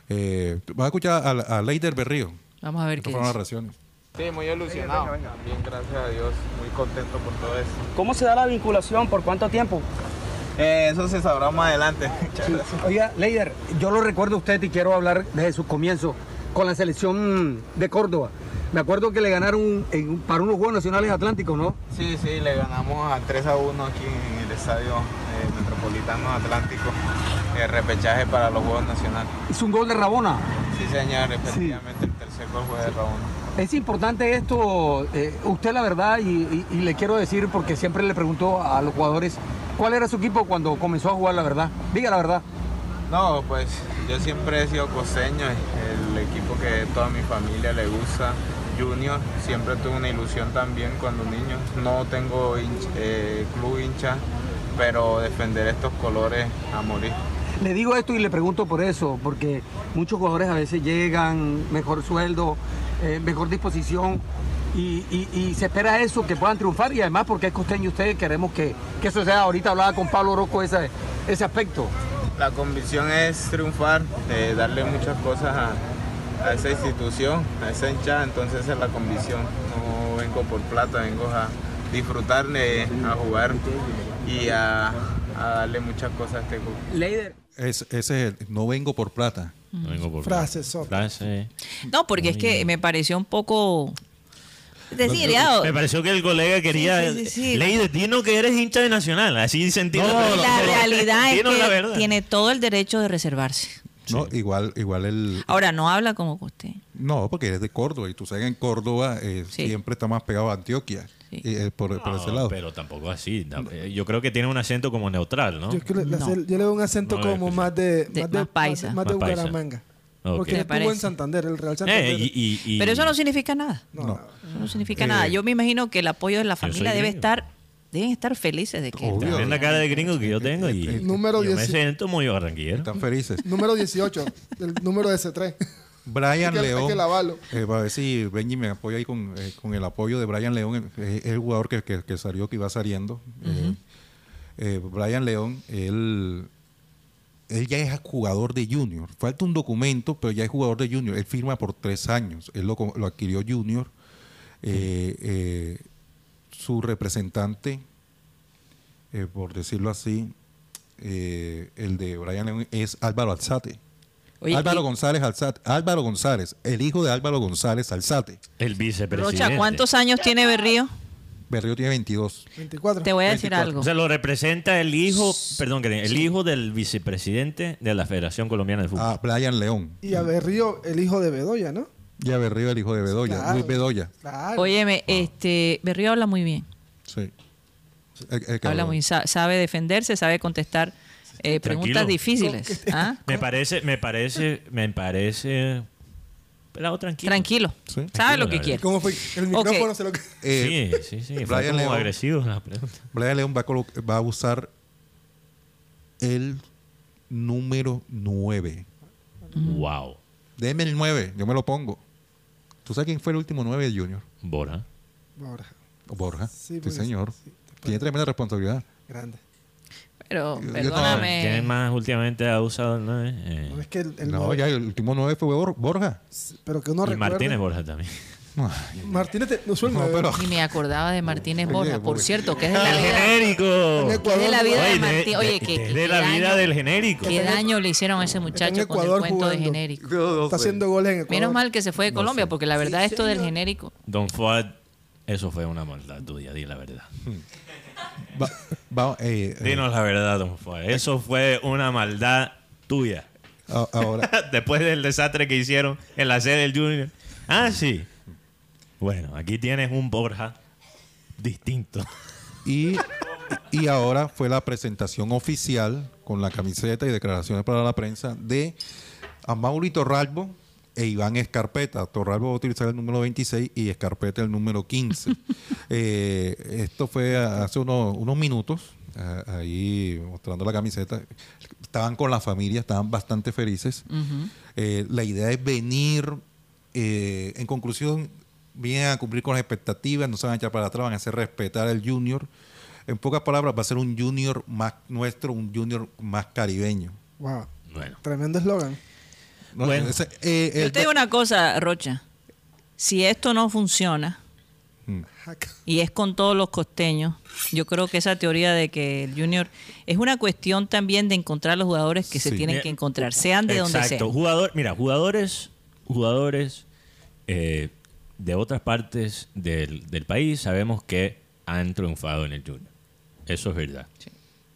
Eh, Vamos a escuchar a, a Leider Berrío. Vamos a ver qué fueron las dice. reacciones. Sí, muy ilusionado. También, gracias a Dios, muy contento por todo eso. ¿Cómo se da la vinculación? ¿Por cuánto tiempo? Eh, eso se sabrá más adelante. Oiga, Leider, yo lo recuerdo a usted y quiero hablar desde su comienzo con la selección de Córdoba. Me acuerdo que le ganaron en- para unos Juegos Nacionales Atlánticos, ¿no? Sí, sí, le ganamos a 3 a 1 aquí en el Estadio eh, Metropolitano Atlántico. El repechaje para los Juegos Nacionales. Hizo un gol de Rabona. Sí, señor, efectivamente el tercer gol fue de Raúl. Es importante esto, eh, usted la verdad, y, y- y le quiero decir porque siempre le preguntó a los jugadores cuál era su equipo cuando comenzó a jugar, la verdad. Diga la verdad. No, pues yo siempre he sido costeño, el equipo que toda mi familia le gusta, Junior. Siempre tuve una ilusión también cuando niño. No tengo eh, club hincha, pero defender estos colores a morir. Le digo esto y le pregunto por eso, porque muchos jugadores a veces llegan, mejor sueldo, eh, mejor disposición, y, se espera eso, que puedan triunfar, y además porque es costeño usted, queremos que, que eso sea, ahorita hablaba con Pablo Orozco ese, ese aspecto. La convicción es triunfar, de darle muchas cosas a, a esa institución, a esa hinchada, entonces esa es la convicción. No vengo por plata, vengo a disfrutar, de- a jugar y a, a darle muchas cosas a este club. Leider. Es, ese es el, no vengo por plata. No vengo por Frase, sopa. Frase. No, porque es que me pareció un poco Me pareció que el colega quería. Sí, sí, sí, sí. Leider, dinos que eres hincha de Nacional. Así sentí Y la realidad es la que tiene todo el derecho de reservarse. No, igual, igual el. Ahora, no habla como usted. No, porque eres de Córdoba y tú sabes que en Córdoba eh, Sí. siempre está más pegado a Antioquia. Sí. eh, por, por No, ese lado. Pero tampoco así. Eh, Yo creo que tiene un acento como neutral, ¿no? Yo, creo que le- No. le- yo le doy un acento No como más de, De- más de más paisa. más de, Más paisa. Bucaramanga. Ok. Porque Me estuvo en parece. Santander, el Real Santander. Eh, y- y- y- Pero eso no significa nada. No, No. Eso no significa Eh, nada. Yo me imagino que el apoyo de la familia debe gringo. estar, deben estar felices de que. Obvio. Tremenda cara de gringo que yo tengo y Número yo me 10. siento muy barranquillero. Están felices. Número 18, el número de S3. Brian que- hay León. que lavarlo. eh, para ver si Benji me apoya ahí con, eh, con el apoyo de Brian León, eh, es el jugador que, que- que salió, que iba saliendo. Eh, eh, Brian León, él, él ya es jugador de Junior. Falta un documento, pero ya es jugador de Junior. Él firma por tres años. Él lo, lo adquirió Junior. Eh, eh, su representante, eh, por decirlo así, eh, el de Brian León es Álvaro Alzate. Oye, Álvaro y- González Alzate. Álvaro González, el hijo de Álvaro González Alzate. El vicepresidente. Rocha, ¿cuántos años tiene Berrío? Berrío tiene 22. 24. Te voy a decir 24. algo. O sea, lo representa el hijo, perdón, que el hijo del vicepresidente de la Federación Colombiana de Fútbol. A Brian León. Y a Berrío, el hijo de Bedoya, ¿no? Y a Berrío, el hijo de Bedoya. Claro. Luis Bedoya. Claro. Óyeme, este, Berrío habla muy bien. Sí. El- el que Habla muy, sa- sabe defenderse, sabe contestar eh, preguntas difíciles. ¿Ah? Me parece, me parece, me parece. Pelado tranquilo. Tranquilo. Sí. Sabe Tranquilo, lo que quiere. ¿Cómo fue? El micrófono se lo... Eh, sí, sí, sí. Fue como León. agresivo la pregunta. Brian León va va a usar el número 9. Wow. Deme el 9, yo me lo pongo. ¿Tú sabes quién fue el último 9 de Junior? Bora. Ahora, Borja. Sí, Sí, porque- señor. sí, Tiene tremenda responsabilidad. grande. Pero, perdóname. ¿Quién más últimamente ha usado el 9? Eh, No es que el, el no, nueve- ya el último 9 fue Bor- Borja. Pero que uno y recuerde. Martínez Borja también. Ay, Martínez te- no suena. No, pero- Ni me acordaba de Martínez Oye, Borja, por porque- cierto, que es de la ¡El vida, genérico! Es de la vida de Oye, Martín. Oye, que, de, que- de qué la vida daño- del genérico. Qué daño le hicieron a ese muchacho con el Ecuador cuento de jugando. genérico. Está haciendo goles en Ecuador. Menos mal que se fue de Colombia, porque la verdad esto del genérico. Don Fuad, eso fue una maldad tuya, di la verdad. Va- va- eh, eh, Dinos la verdad, don. Eso fue una maldad tuya. a- ahora, Después del desastre que hicieron en la sede del Junior. Ah, sí. Bueno, aquí tienes un Borja distinto. y, y ahora fue la presentación oficial con la camiseta y declaraciones para la prensa de Amaury Torralbo e Iván Escarpeta. Torralbo va a utilizar el número 26 y Escarpeta el número 15. Eh, esto fue hace unos, unos minutos, eh, ahí mostrando la camiseta. Estaban con la familia, estaban bastante felices. Eh, la idea es venir, eh, en conclusión, vienen a cumplir con las expectativas, no se van a echar para atrás, van a hacer respetar al junior. En pocas palabras, va a ser un junior más nuestro, un junior más caribeño. Wow. Bueno. Tremendo eslogan. No, Bueno. ese, eh, Yo el- te digo una cosa, Rocha. Si esto no funciona, Mm. y es con todos los costeños, yo creo que esa teoría de que el Junior es una cuestión también de encontrar los jugadores que se tienen que encontrar, sean de donde Exacto. sean. Jugador, mira, jugadores, jugadores eh, de otras partes del, del país sabemos que han triunfado en el Junior. Eso es verdad.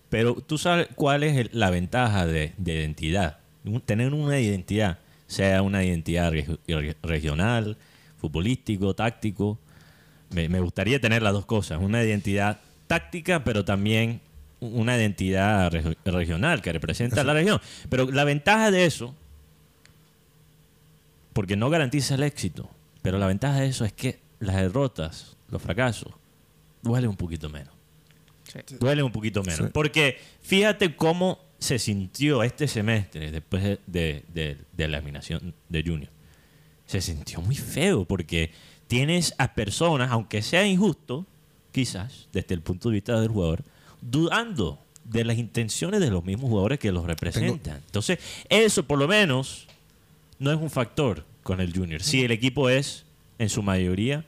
Pero tú sabes cuál es el- la ventaja de, de identidad. Un- tener una identidad, sea una identidad regi- re- regional, futbolístico, táctico. Me, me gustaría tener las dos cosas. Una identidad táctica, pero también una identidad reg- regional que representa a la región. Pero la ventaja de eso, porque no garantiza el éxito, pero la ventaja de eso es que las derrotas, los fracasos, duelen un poquito menos. Duelen un poquito menos. Sí. Porque fíjate cómo se sintió este semestre después de, de- de- de la eliminación de Junior. Se sintió muy feo porque tienes a personas, aunque sea injusto, quizás, desde el punto de vista del jugador, dudando de las intenciones de los mismos jugadores que los representan. Entonces, eso por lo menos no es un factor con el Junior. Si el equipo es, en su mayoría,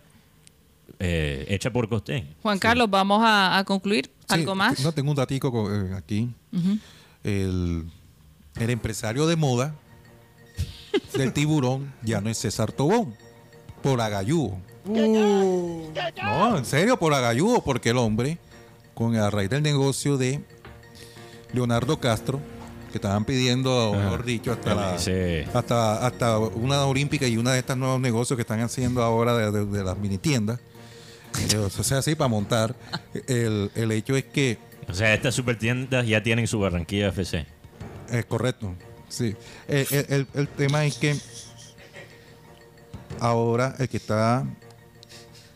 eh, hecha por Costeño. Juan Carlos, vamos a, a concluir. Sí, ¿Algo más? No, tengo un datico co- eh, aquí. El, el empresario de moda del tiburón ya no es César Tobón, por agalludo. Uh, No, en serio, por agalludo, porque el hombre, con a raíz del negocio de Leonardo Castro, que estaban pidiendo, mejor dicho, hasta, la- Sí. hasta, hasta una olímpica y una de estas nuevos negocios que están haciendo ahora de, de- de las mini tiendas. Eh, O sea, así para montar. El, el hecho es que O sea, estas supertiendas ya tienen su Barranquilla FC. Es correcto, sí. El- el- el tema es que ahora el que está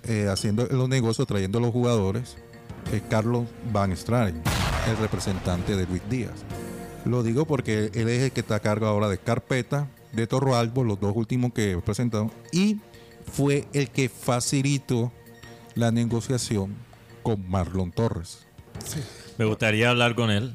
eh, haciendo los negocios, trayendo los jugadores, es Carlos Van Stralen, el representante de Luis Díaz. Lo digo porque él es el que está a cargo ahora de Carpeta, de Torro Albo, los dos últimos que presentaron, y fue el que facilitó la negociación con Marlon Torres. Me gustaría hablar con él.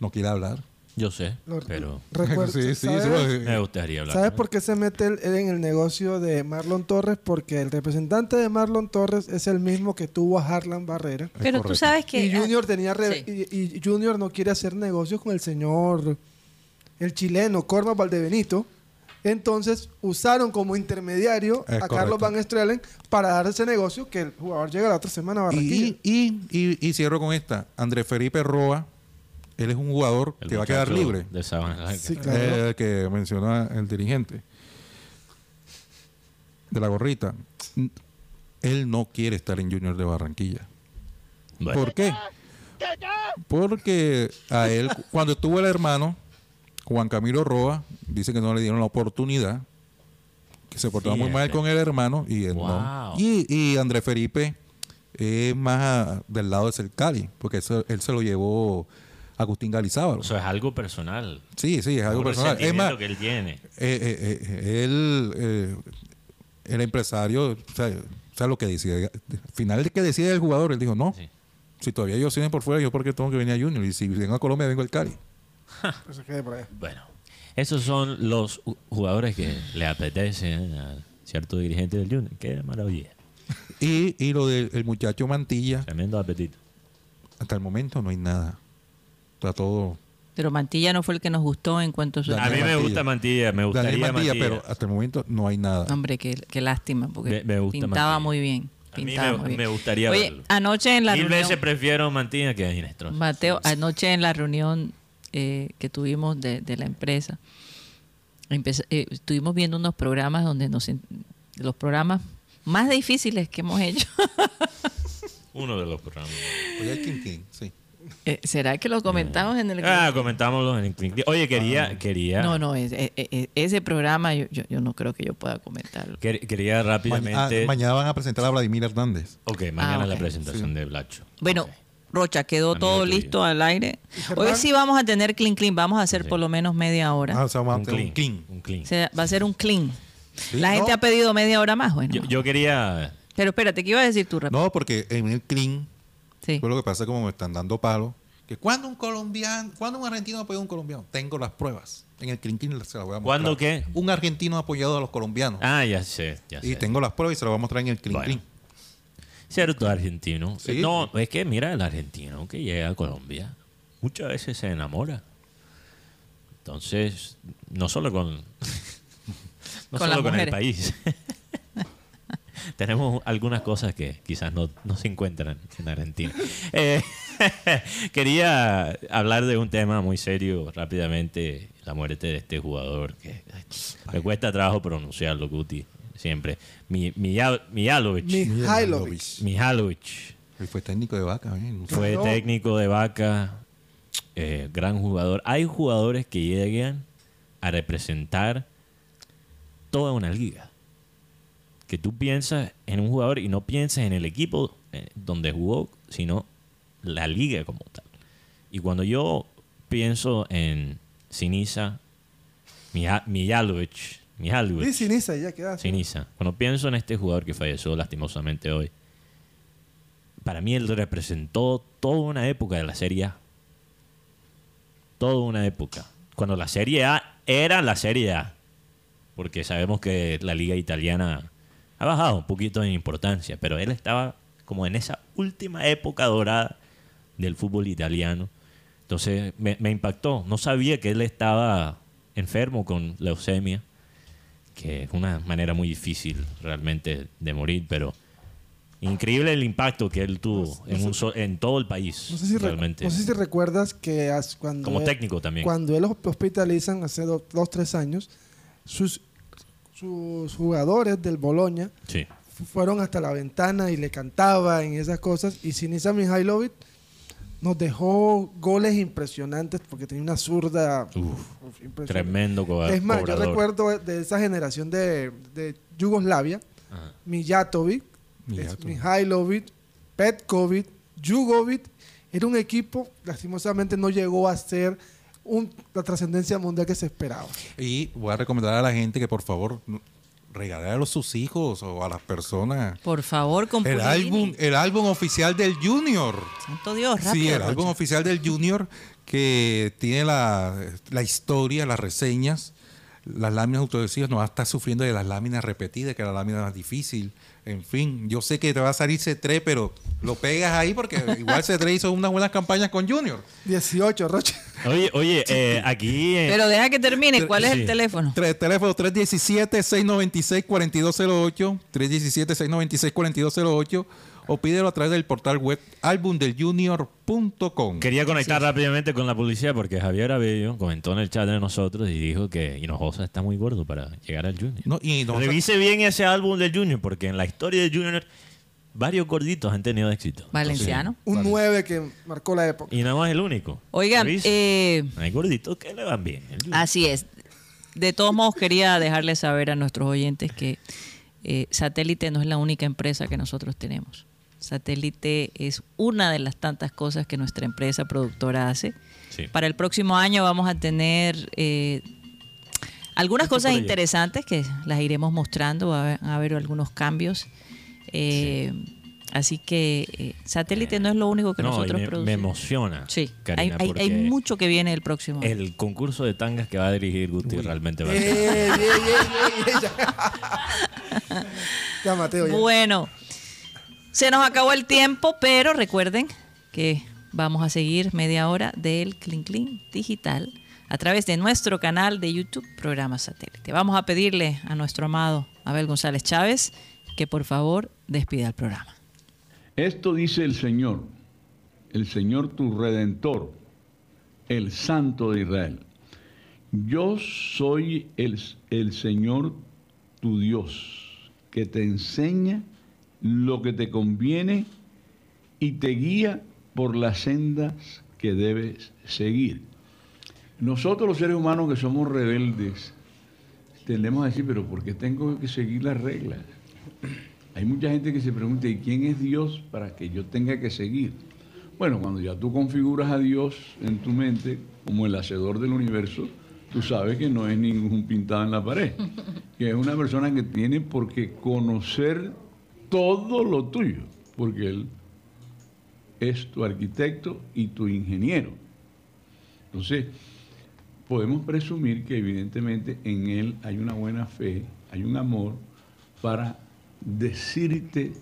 No quiere hablar. Yo sé, Lo- pero me gustaría hablar. ¿Sabes por qué se mete él en el negocio de Marlon Torres? Porque el representante de Marlon Torres es el mismo que tuvo a Harlan Barrera. Pero tú sabes que... Y Junior tenía re- Sí. y, y Junior no quiere hacer negocios con el señor el chileno Corma Valdebenito. Entonces usaron como intermediario Es a Carlos. Van Strelen para dar ese negocio que el jugador llega la otra semana a Barranquilla. Y, y, y, y cierro con esta. Andrés Felipe Roa, él es un jugador El que va a quedar libre. De Sabana. Sí, claro. Eh, que mencionó el dirigente de la gorrita. Él no quiere estar en Junior de Barranquilla. Bueno, ¿Por qué? Porque a él, cuando estuvo el hermano, Juan Camilo Roa, dice que no le dieron la oportunidad, que se portaba muy mal con el hermano y él Wow. no. Y, y Andrés Felipe es más a- del lado de Cercali, porque eso, él se lo llevó Agustín Galizábal. eso es algo personal. Sí, sí, es algo personal. Es más, que él tiene. eh, eh, eh, él, el empresario, o sea, ¿sabe lo que decide? Al final de que decide el jugador, él dijo, no, Sí. si todavía ellos siguen por fuera, yo porque tengo que venir a Junior. Y si vengo a Colombia, vengo al Cali. Se quede por allá. Bueno, esos son los ju- jugadores que le apetecen a cierto dirigente del Junior. Qué maravilla. Y, y lo del el muchacho Mantilla, Tremendo apetito. hasta el momento no hay nada. Está todo. Pero Mantilla no fue el que nos gustó en cuanto a su... A mí me Mantilla. gusta Mantilla, me gustaría Mantilla, Mantilla. pero hasta el momento no hay nada. Hombre, qué, qué lástima, porque Me- me gusta pintaba Mantilla. muy bien. A mí me- muy bien. me gustaría Oye, verlo. anoche en la Mil reunión, veces prefiero Mantina que a Ginestrosa. Mateo, anoche en la reunión eh, que tuvimos de, de la empresa, empeza- eh, estuvimos viendo unos programas donde nos los programas más difíciles que hemos hecho. Uno de los programas. Oye, el King King, sí. Eh, ¿Será que lo comentamos en el Ah, comentámoslo en el. Oye, quería, quería, No, no, es- eh, eh, ese programa yo, yo, yo no creo que yo pueda comentarlo. quer- quería Ma- ah, rápidamente. mañana van a presentar a Vladimir Hernández. Ok, mañana Ah, la ok. presentación de Blacho. Bueno, Ok. Rocha, quedó todo tuyo. listo al aire. Hoy sí vamos a tener clean clean, vamos a hacer Sí. por lo menos media hora. Ah, o sea, vamos a un tener clean. un clean. Un clean. O sea, va a ser un clean. La gente no. ha pedido media hora más, bueno. Yo, yo quería. Pero espérate, ¿qué iba a decir tú, rápido? No, porque en el clean Sí. fue lo que pasa como me están dando palo. Que cuando un colombiano, cuando un argentino apoya a un colombiano, tengo las pruebas. En el clean clean se las voy a mostrar. ¿Cuándo qué? Un argentino ha apoyado a los colombianos. Ah, ya sé, ya y sé. tengo las pruebas y se las voy a mostrar en el clean Bueno. clean. Cierto argentino. Sí. No, es que mira, el argentino que llega a Colombia muchas veces se enamora. Entonces, no solo con, no Con solo con el país. Tenemos algunas cosas que quizás no, no se encuentran en Argentina. Eh, quería hablar de un tema muy serio rápidamente, la muerte de este jugador que me cuesta trabajo pronunciarlo, Guti, siempre. Mi, Mija- Mijalovic. Mijalovic. Él fue técnico de vaca. ¿eh? Fue técnico de vaca, eh, gran jugador. Hay jugadores que llegan a representar toda una liga. Que tú piensas en un jugador y no piensas en el equipo eh, donde jugó, sino la liga como tal. Y cuando yo pienso en Sinisa Mija- Mijalovic, Mijalovic, Sí, Sinisa, ya queda. Sinisa. Cuando pienso en este jugador que falleció lastimosamente hoy, para mí él representó toda una época de la Serie A. Toda una época. Cuando la Serie A era la Serie A. Porque sabemos que la liga italiana ha bajado un poquito en importancia, pero él estaba como en esa última época dorada del fútbol italiano. Entonces me, me impactó. No sabía que él estaba enfermo con leucemia que es una manera muy difícil realmente de morir, pero increíble el impacto que él tuvo en, un so- en todo el país, No sé, si re- realmente. no sé si recuerdas que cuando Como él- técnico también. Cuando él hosp- hospitalizan hace do- dos, tres años, sus, sus jugadores del Boloña Sí. fueron hasta la ventana y le cantaban y esas cosas. Y Sinisa Mihailovic nos dejó goles impresionantes porque tenía una zurda Uf, uf, impresionante. tremendo co- Es más, yo cobrador. recuerdo de esa generación de, de Yugoslavia, Ajá. Mijatovic, Mihailovic, Petkovic, Jugovic, era un equipo, lastimosamente no llegó a ser un- la trascendencia mundial que se esperaba. Y voy a recomendar a la gente que por favor no- regalar a sus hijos o a las personas Por favor, el álbum, el álbum oficial del Junior. Santo Dios, rápido. Sí, el Rocha. álbum oficial del Junior que tiene la, la historia, las reseñas, las láminas autodesivas, no va a estar sufriendo de las láminas repetidas, que es la lámina más difícil. En fin, yo sé que te va a salir C3, pero lo pegas ahí porque igual C3 hizo unas buenas campañas con Junior. 18, Roche. Oye, oye, eh, aquí... eh, Pero deja que termine. ¿Cuál es Sí. el teléfono? Tre- teléfono 317-696-4208, 317-696-4208 o pídelo a través del portal web albumdeljunior.com. Quería conectar rápidamente con la publicidad porque Javier Abello comentó en el chat de nosotros y dijo que Hinojosa está muy gordo para llegar al Junior. No, y no- Revise bien ese álbum del Junior porque en la historia del Junior varios gorditos han tenido éxito. Valenciano. Un 9 que marcó la época. Y no más el único. Oigan, eh, Hay gorditos que le van bien. Así es. De todos modos, quería dejarles saber a nuestros oyentes que eh, Satélite no es la única empresa que nosotros tenemos. Satélite es una de las tantas cosas que nuestra empresa productora hace. Sí. Para el próximo año vamos a tener eh, algunas Mucho cosas interesantes que las iremos mostrando, va a haber, va a haber algunos cambios. Eh, Así que eh, Satélite no es lo único que No, nosotros me, me producimos. emociona. Sí, Karina, hay, hay- mucho que viene el próximo año. El concurso de tangas que va a dirigir Guti realmente va a ser. Bien, bien, bien, ya. ya, Mateo, ya. Bueno, se nos acabó el tiempo, pero recuerden que vamos a seguir media hora del Clean Clean Digital a través de nuestro canal de YouTube, Programa Satélite. Vamos a pedirle a nuestro amado Abel González Chávez que por favor despida el programa. Esto dice el Señor, el Señor tu redentor, el Santo de Israel. Yo soy el, el Señor tu Dios, que te enseña lo que te conviene y te guía por las sendas que debes seguir. Nosotros los seres humanos que somos rebeldes, tendemos a decir, pero ¿por qué tengo que seguir las reglas? Hay mucha gente que se pregunta, ¿y quién es Dios para que yo tenga que seguir? Bueno, cuando ya tú configuras a Dios en tu mente como el hacedor del universo, tú sabes que no es ningún pintado en la pared, que es una persona que tiene por qué conocer todo lo tuyo, porque Él es tu arquitecto y tu ingeniero. Entonces, podemos presumir que evidentemente en Él hay una buena fe, hay un amor para decirte,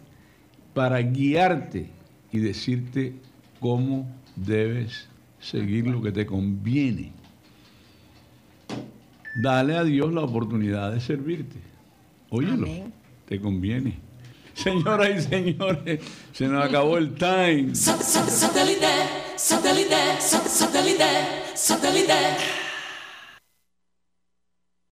para guiarte y decirte cómo debes seguir lo que te conviene. Dale a Dios la oportunidad de servirte. Óyelo, te conviene. Señoras y señores, se nos acabó el time.